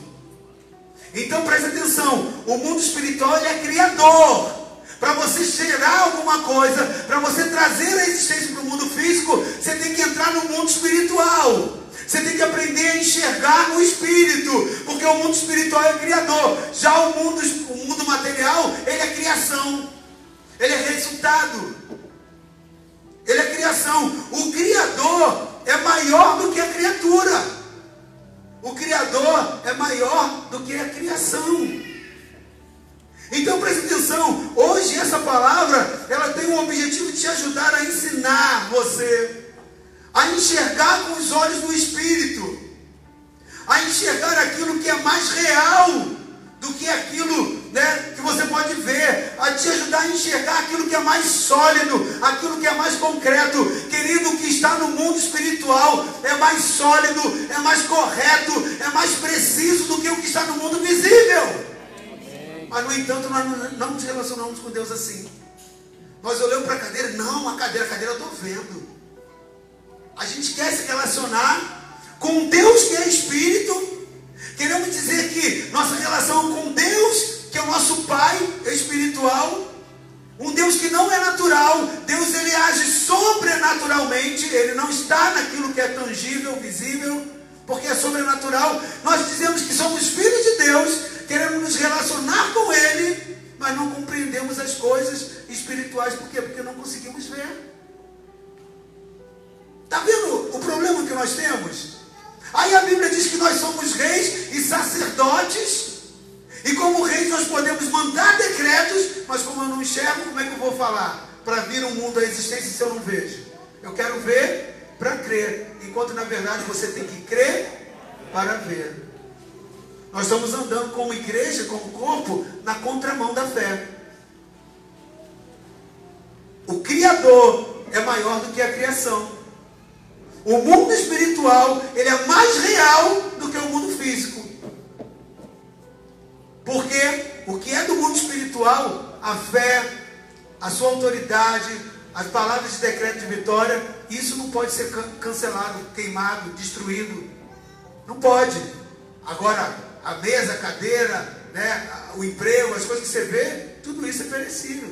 Então preste atenção, o mundo espiritual é criador. Para você gerar alguma coisa, para você trazer a existência para o mundo físico, você tem que entrar no mundo espiritual. Você tem que aprender a enxergar no espírito, porque o mundo espiritual é criador. Já o mundo, o mundo material, ele é criação. Ele é resultado. Ele é criação. O criador é maior do que a criatura. O criador é maior do que a criação. Então preste atenção, hoje essa palavra, ela tem o objetivo de te ajudar a ensinar você a enxergar com os olhos do Espírito, a enxergar aquilo que é mais real do que aquilo né, que você pode ver, a te ajudar a enxergar aquilo que é mais sólido, aquilo que é mais concreto. Querido, o que está no mundo espiritual é mais sólido, é mais correto, é mais preciso do que o que está no mundo visível. Mas, no entanto, nós não nos relacionamos com Deus assim. Nós olhamos para a cadeira, não, a cadeira, a cadeira eu estou vendo. A gente quer se relacionar com Deus que é Espírito. Queremos dizer que nossa relação com Deus, que é o nosso Pai espiritual, um Deus que não é natural, Deus ele age sobrenaturalmente, ele não está naquilo que é tangível, visível, porque é sobrenatural. Nós dizemos que somos filhos de Deus, queremos nos relacionar com Ele, mas não compreendemos as coisas espirituais. Por quê? Porque não conseguimos ver. Está vendo o problema que nós temos? Aí a Bíblia diz que nós somos reis e sacerdotes. E como reis nós podemos mandar decretos, mas como eu não enxergo, como é que eu vou falar? Para vir um mundo à existência se eu não vejo. Eu quero ver para crer. Enquanto na verdade você tem que crer para ver. Nós estamos andando como igreja, como corpo, na contramão da fé. O Criador é maior do que a criação. O mundo espiritual, ele é mais real do que o mundo físico. Porque o que é do mundo espiritual, a fé, a sua autoridade, as palavras de decreto de vitória, isso não pode ser cancelado, queimado, destruído. Não pode. Agora, a mesa, a cadeira, né, o emprego, as coisas que você vê, tudo isso é perecível.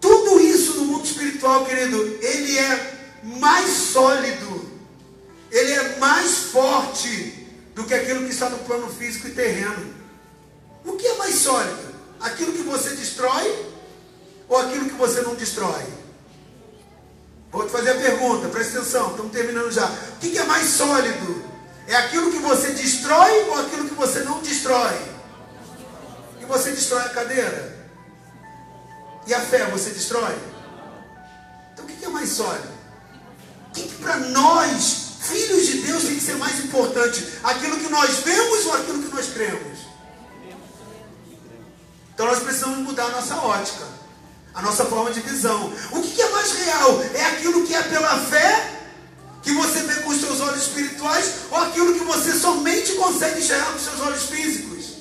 Tudo isso no mundo espiritual, querido, ele é mais sólido, ele é mais forte do que aquilo que está no plano físico e terreno. O que é mais sólido? Aquilo você destrói ou aquilo que você não destrói? Vou te fazer a pergunta, presta atenção, estamos terminando já. O que é mais sólido? É aquilo que você destrói ou aquilo que você não destrói? E você destrói a cadeira? E a fé você destrói? Então o que é mais sólido? O que, que para nós, filhos de Deus, tem que ser mais importante? Aquilo que nós vemos ou aquilo que nós cremos? Então nós precisamos mudar a nossa ótica a nossa forma de visão. O que é mais real? É aquilo que é pela espirituais ou aquilo que você somente consegue enxergar com seus olhos físicos.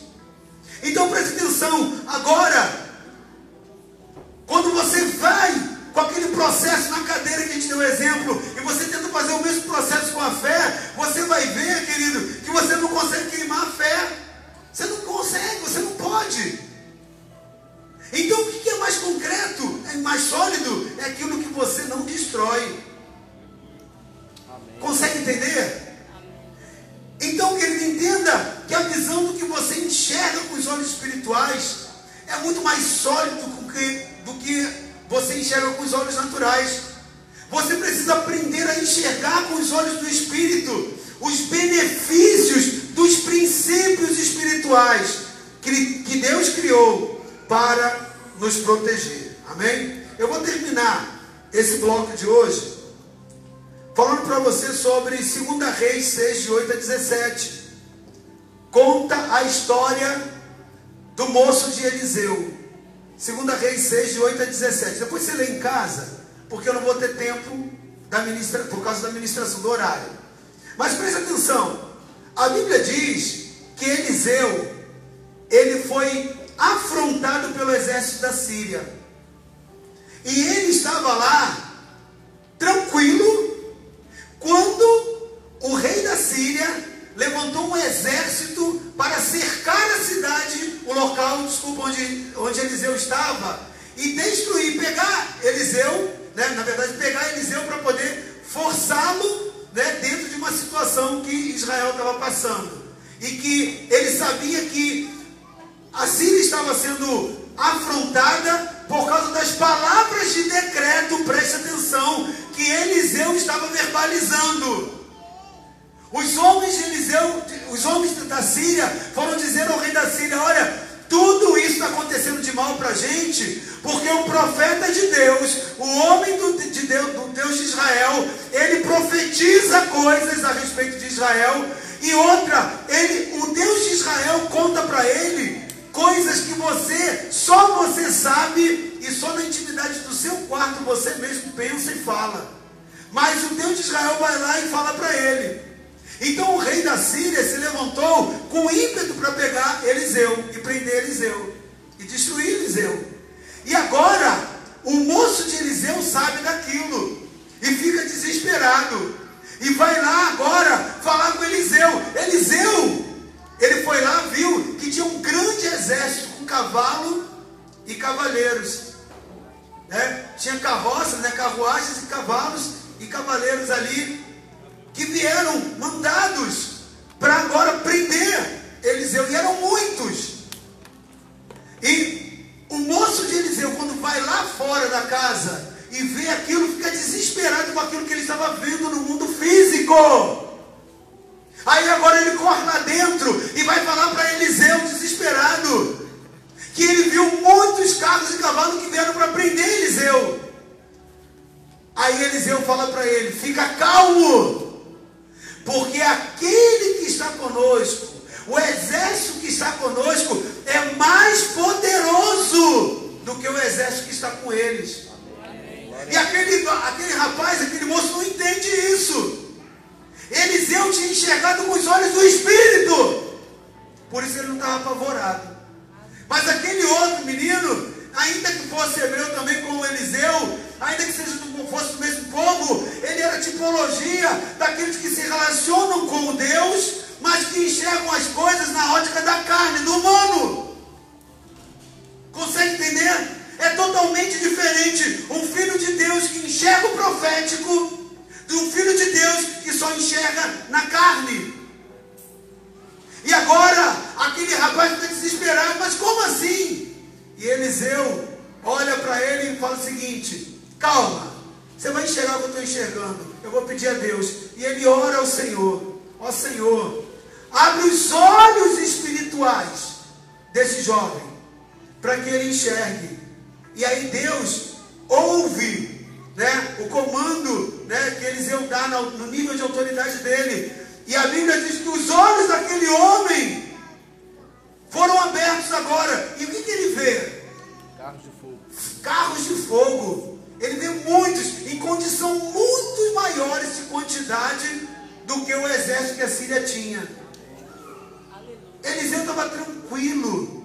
Então preste atenção, agora, quando você vai com aquele processo na cadeira que a gente deu exemplo, e você tenta fazer o mesmo processo com a fé, você vai ver, querido, que você não consegue queimar a fé. Você não consegue, você não pode. Então o que é mais concreto, é mais sólido? É aquilo que você não destrói. Amém. Consegue entender? Então, querido, entenda que a visão do que você enxerga com os olhos espirituais é muito mais sólido do que, do que você enxerga com os olhos naturais. Você precisa aprender a enxergar com os olhos do Espírito os benefícios dos princípios espirituais que Deus criou para nos proteger. Amém? Eu vou terminar esse bloco de hoje falando para você sobre 2 Reis 6, de 8 a 17. Conta a história do moço de Eliseu. Segunda Reis 6, de 8 a 17. Depois você lê em casa, porque eu não vou ter tempo da ministra, por causa da ministração do horário. Mas preste atenção. A Bíblia diz que Eliseu, ele foi afrontado pelo exército da Síria. E ele estava lá, tranquilo, quando o rei da Síria levantou um exército para cercar a cidade, o local, desculpa, onde, onde Eliseu estava, e destruir, pegar Eliseu, né, na verdade, pegar Eliseu para poder forçá-lo né, dentro de uma situação que Israel estava passando. E que ele sabia que a Síria estava sendo afrontada por causa das palavras de decreto, preste atenção, que Eliseu estava verbalizando. Os homens de Eliseu, os homens da Síria, foram dizer ao rei da Síria: Olha, tudo isso está acontecendo de mal para a gente, porque o profeta de Deus, o homem do, de Deus, do Deus de Israel, ele profetiza coisas a respeito de Israel, e outra, ele, o Deus de Israel conta para ele coisas que você, só você sabe, e só na intimidade do seu quarto você mesmo pensa e fala. Mas o Deus de Israel vai lá e fala para ele. Então o rei da Síria se levantou com ímpeto para pegar Eliseu e prender Eliseu e destruir Eliseu. E agora o moço de Eliseu sabe daquilo e fica desesperado. E vai lá agora falar com Eliseu. Eliseu, ele foi lá, viu que tinha um grande exército com cavalo e cavaleiros. Né? Tinha carroças, né? carruagens e cavalos e cavaleiros ali que vieram mandados para agora prender Eliseu, e eram muitos. E o moço de Eliseu, quando vai lá fora da casa e vê aquilo, fica desesperado com aquilo que ele estava vendo no mundo físico. Aí agora ele corre lá dentro e vai falar para Eliseu, desesperado, que ele viu muitos carros e cavalos que vieram para prender Eliseu. Aí Eliseu fala para ele: fica calmo, porque aquele que está conosco, o exército que está conosco, é mais poderoso do que o exército que está com eles. E aquele, aquele rapaz, aquele moço não entende isso. Eliseu tinha enxergado com os olhos do Espírito. Por isso ele não estava apavorado. Mas aquele outro menino, ainda que fosse hebreu também como Eliseu, ainda que seja do, fosse do mesmo povo, ele era tipologia daqueles que se relacionam com Deus, mas que enxergam as coisas na ótica da carne, do humano. Consegue entender? É totalmente diferente um filho de Deus que enxerga o profético de um filho de Deus que só enxerga na carne. E agora, aquele rapaz fica desesperado, mas como assim? E Eliseu olha para ele e fala o seguinte: Calma, você vai enxergar o que eu estou enxergando. Eu vou pedir a Deus. E ele ora ao Senhor: Ó Senhor, abre os olhos espirituais desse jovem, para que ele enxergue. E aí Deus ouve né, o comando né, que Eliseu dá no, nível de autoridade dele. E a Bíblia diz que os olhos daquele homem foram abertos agora. E o que, que ele vê? Carros de fogo. Carros de fogo. Ele vê muitos, em condição muito maiores de quantidade do que o exército que a Síria tinha. Eliseu estava tranquilo.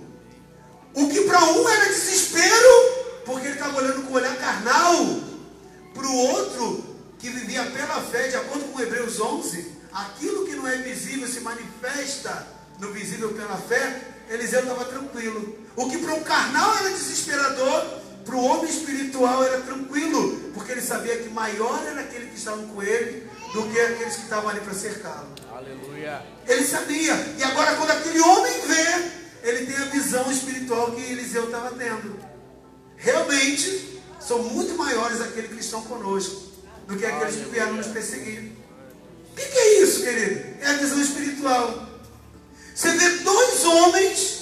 O que para um era desespero, porque ele estava olhando com o olhar carnal, para o outro que vivia pela fé, de acordo com Hebreus 11, aquilo que não é visível se manifesta no visível pela fé, Eliseu estava tranquilo. O que para um carnal era desesperador, para o homem espiritual era tranquilo, porque ele sabia que maior era aquele que estava com ele do que aqueles que estavam ali para cercá-lo. Aleluia. Ele sabia. E agora, quando aquele homem vê, ele tem a visão espiritual que Eliseu estava tendo. Realmente, são muito maiores aqueles que estão conosco do que aqueles que vieram nos perseguir. O que, que é isso, querido? É a visão espiritual. Você vê dois homens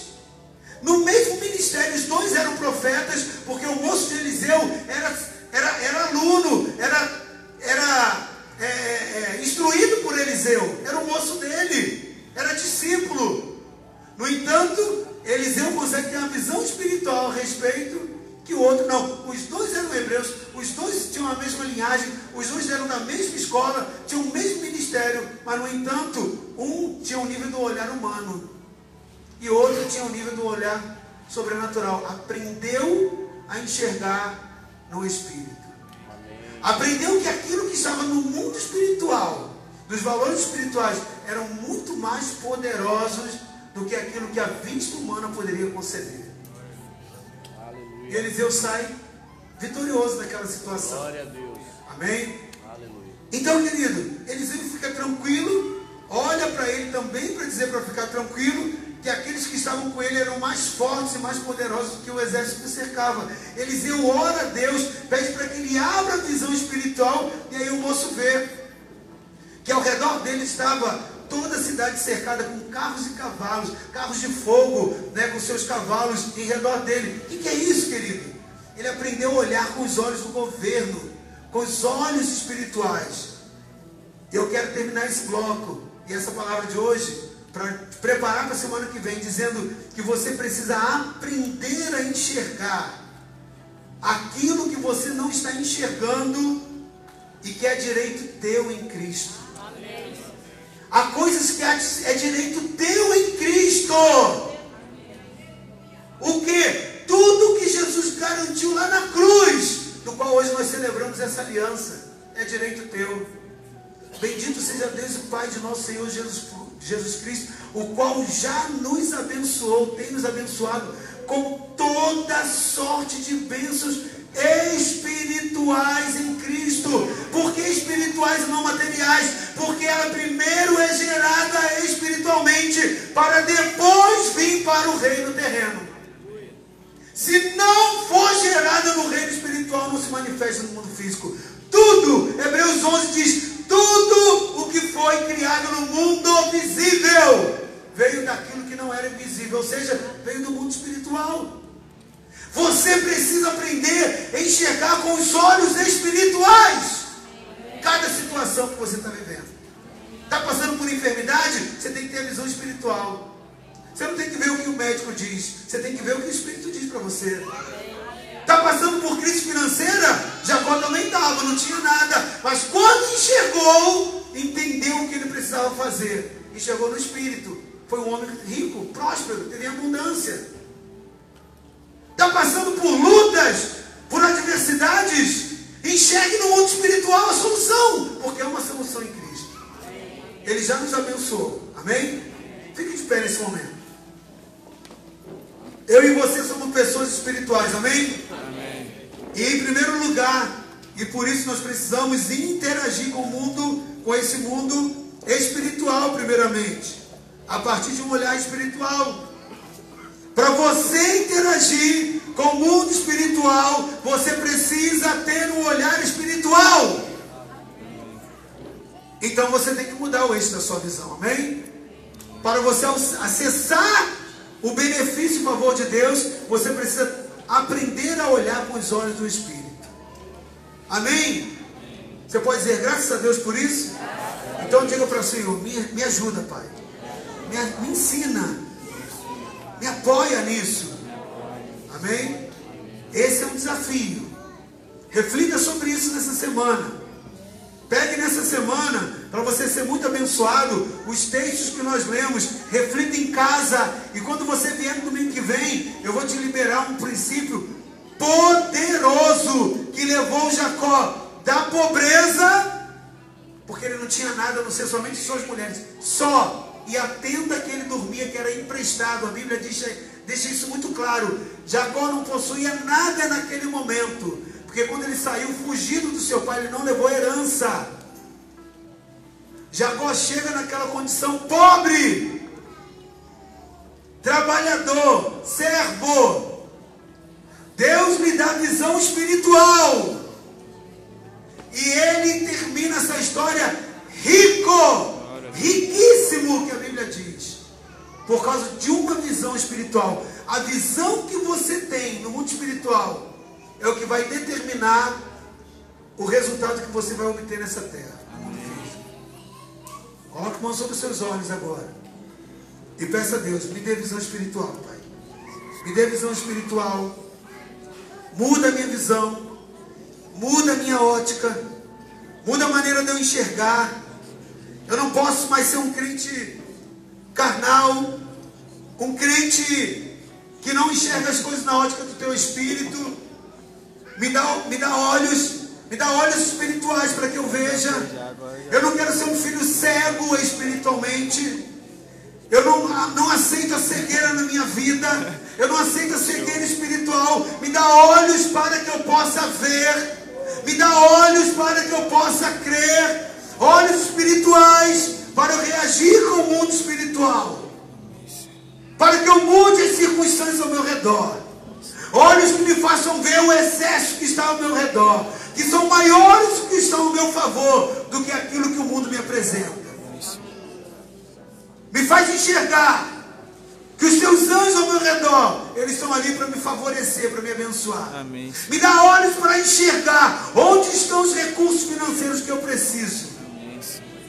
no mesmo ministério, os dois eram profetas, porque o moço de Eliseu era, era, era aluno, era, era é, é, instruído por Eliseu, era o moço dele, era discípulo. No entanto, Eliseu consegue ter uma visão espiritual a respeito que o outro não. Os dois eram hebreus, os dois tinham a mesma linhagem, os dois eram da mesma escola, tinham o mesmo ministério, mas no entanto, um tinha o nível do olhar humano e outro tinha o nível do olhar sobrenatural. Aprendeu a enxergar no espírito. Aprendeu que aquilo que estava no mundo espiritual, dos valores espirituais, eram muito mais poderosos do que aquilo que a vista humana poderia conceber. E Eliseu sai vitorioso daquela situação. Glória a Deus. Amém? Aleluia. Então, querido, Eliseu fica tranquilo, olha para ele também para dizer para ficar tranquilo que aqueles que estavam com ele eram mais fortes e mais poderosos do que o exército que cercava. Eliseu ora a Deus, pede para que ele abra a visão espiritual, e aí o moço vê que ao redor dele estava toda a cidade cercada com carros e cavalos, carros de fogo, né, com seus cavalos em redor dele. O que, que é isso, querido? Ele aprendeu a olhar com os olhos do governo, com os olhos espirituais. Eu quero terminar esse bloco e essa palavra de hoje para preparar para a semana que vem, dizendo que você precisa aprender a enxergar aquilo que você não está enxergando e que é direito teu em Cristo. Há coisas que é direito teu em Cristo. O que? Tudo que Jesus garantiu lá na cruz, do qual hoje nós celebramos essa aliança, é direito teu. Bendito seja Deus, o Pai de nosso Senhor Jesus, Jesus Cristo, o qual já nos abençoou, tem nos abençoado com toda sorte de bênçãos espirituais em Cristo. Por que espirituais e não materiais? Porque ela primeiro é gerada espiritualmente, para depois vir para o reino terreno. Se não for gerada no reino espiritual, não se manifesta no mundo físico. Tudo, Hebreus 11 diz: tudo o que foi criado no mundo visível veio daquilo que não era visível, ou seja, veio do mundo espiritual. Você precisa aprender a enxergar com os olhos espirituais cada situação que você está vivendo. Está passando por enfermidade? Você tem que ter a visão espiritual. Você não tem que ver o que o médico diz, você tem que ver o que o Espírito diz para você. Está passando por crise financeira? Jacó também estava, não tinha nada. Mas quando enxergou, entendeu o que ele precisava fazer. Enxergou no Espírito. Foi um homem rico, próspero, teve abundância está passando por lutas, por adversidades, enxergue no mundo espiritual a solução, porque é uma solução em Cristo. Ele já nos abençoou. Amém? Fique de pé nesse momento. Eu e você somos pessoas espirituais, amém? amém? E em primeiro lugar, e por isso nós precisamos interagir com o mundo, com esse mundo espiritual, primeiramente, a partir de um olhar espiritual. Para você interagir mundo espiritual, você precisa ter um olhar espiritual. Então você tem que mudar o eixo da sua visão, amém? Para você acessar o benefício e favor de Deus, você precisa aprender a olhar com os olhos do Espírito. Amém? Você pode dizer graças a Deus por isso? Então diga para o Senhor: me, me ajuda, Pai. Me, me ensina me apoia nisso. Amém? Esse é um desafio. Reflita sobre isso nessa semana. Pegue nessa semana, para você ser muito abençoado, os textos que nós lemos, reflita em casa. E quando você vier no domingo que vem, eu vou te liberar um princípio poderoso que levou Jacó da pobreza, porque ele não tinha nada a não ser somente suas mulheres, só. E a tenda que ele dormia, que era emprestado, a Bíblia deixa, deixa isso muito claro. Jacó não possuía nada naquele momento, porque quando ele saiu fugido do seu pai, ele não levou herança. Jacó chega naquela condição pobre, trabalhador, servo. Deus lhe dá visão espiritual. E ele termina essa história rico, riquíssimo, que a Bíblia diz. Por causa de uma visão espiritual. A visão que você tem no mundo espiritual é o que vai determinar o resultado que você vai obter nessa terra. Coloque a mão sobre os seus olhos agora. E peça a Deus, me dê visão espiritual, Pai. Me dê visão espiritual. Muda a minha visão muda a minha ótica, muda a maneira de eu enxergar. Eu não posso mais ser um crente carnal, um crente que não enxerga as coisas na ótica do teu espírito. Me dá, me dá olhos, me dá olhos espirituais para que eu veja. Eu não quero ser um filho cego espiritualmente. Eu não, não aceito a cegueira na minha vida. Eu não aceito a cegueira espiritual. Me dá olhos para que eu possa ver me dá olhos para que eu possa crer, olhos espirituais para eu reagir com o mundo espiritual, para que eu mude as circunstâncias ao meu redor, olhos que me façam ver o exército que está ao meu redor, que são maiores que estão ao meu favor do que aquilo que o mundo me apresenta. Me faz enxergar que os teus anjos ao meu redor, eles estão ali para me favorecer, para me abençoar. Amém. Me dá olhos para enxergar onde estão os recursos financeiros que eu preciso.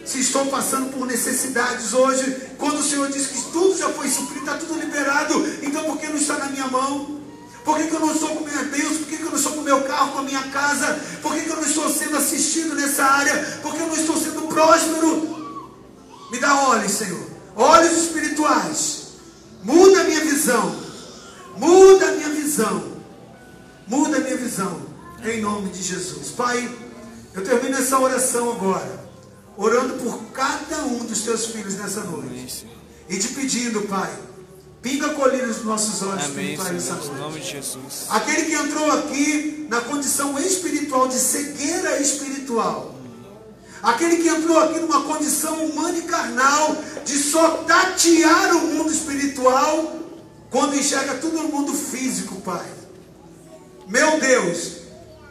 Se estou passando por necessidades hoje, quando o Senhor diz que tudo já foi suprido, está tudo liberado, então por que não está na minha mão? Por que, que eu não estou com minha Deus? Por que, que eu não estou com meu carro, com a minha casa? Por que, que eu não estou sendo assistido nessa área? Por que eu não estou sendo próspero? Me dá olhos, Senhor. Olhos espirituais Muda a minha visão. Muda a minha visão. Muda a minha visão. Em nome de Jesus. Pai, eu termino essa oração agora. Orando por cada um dos teus filhos nessa noite. E te pedindo, Pai, pinga a colina dos nossos olhos Amém, espirituais nessa noite. em nome de Jesus. Aquele que entrou aqui na condição espiritual, de cegueira espiritual. Aquele que entrou aqui numa condição humana e carnal, de só tatear o mundo espiritual, quando enxerga tudo no mundo físico, Pai. Meu Deus,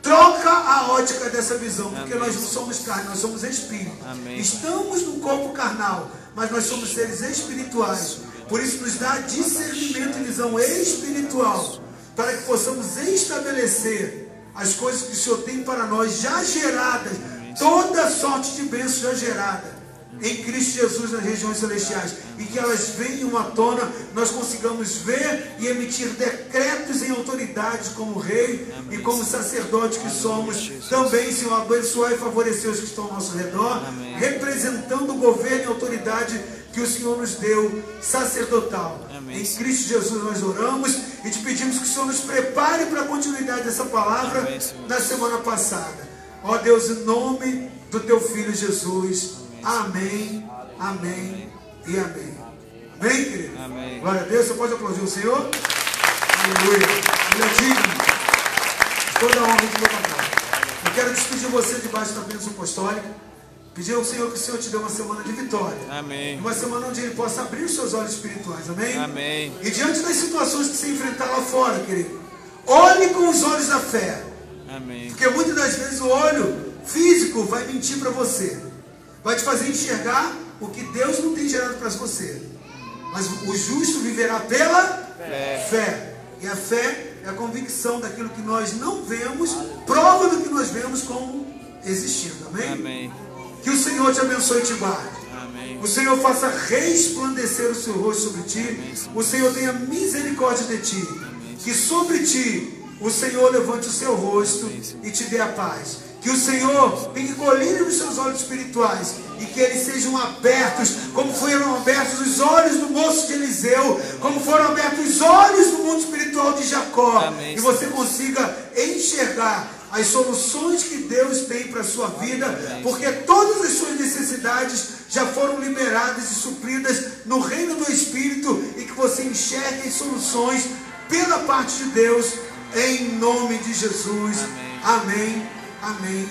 troca a ótica dessa visão, porque Amém. nós não somos carne, nós somos espírito. Amém. Estamos no corpo carnal, mas nós somos seres espirituais. Por isso nos dá discernimento e visão espiritual, para que possamos estabelecer as coisas que o Senhor tem para nós já geradas, toda sorte de bênção já gerada em Cristo Jesus nas regiões celestiais e que elas venham à tona, nós consigamos ver e emitir decretos em autoridade como rei e como sacerdote que somos. Também, Senhor, abençoar e favorecer os que estão ao nosso redor, representando o governo e autoridade que o Senhor nos deu sacerdotal. Amém. Em Cristo Jesus nós oramos e te pedimos que o Senhor nos prepare para a continuidade dessa palavra Amém, na semana passada. Ó Deus, em nome do teu filho Jesus. Amém, amém e amém. Amém, querido? Amém. Glória a Deus. Você pode aplaudir o Senhor? Aleluia. Ele é digno. de Toda a honra e toda a glória. Eu quero despedir você debaixo da bênção apostólica. Pedir ao Senhor que o Senhor te dê uma semana de vitória. Amém. Uma semana onde Ele possa abrir os seus olhos espirituais. Amém? Amém. E diante das situações que você enfrentar lá fora, querido, olhe com os olhos da fé. Amém. Porque muitas das vezes o olho físico vai mentir para você. Vai te fazer enxergar o que Deus não tem gerado para você. Mas o justo viverá pela Fé. fé. E a fé é a convicção daquilo que nós não vemos, prova do que nós vemos como existindo. Amém? Amém. Que o Senhor te abençoe e te guarde. Amém. O Senhor faça resplandecer o seu rosto sobre ti. O Senhor tenha misericórdia de ti. Que sobre ti o Senhor levante o seu rosto e te dê a paz. Que o Senhor fique colhido nos seus olhos espirituais e que eles sejam abertos, como foram abertos os olhos do moço de Eliseu, como foram abertos os olhos do mundo espiritual de Jacó, Amém, e você consiga enxergar as soluções que Deus tem para a sua vida, porque todas as suas necessidades já foram liberadas e supridas no reino do Espírito e que você enxergue as soluções pela parte de Deus, em nome de Jesus. Amém, amém, amém.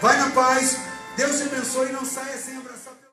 Vai na paz, Deus te abençoe e não saia sem.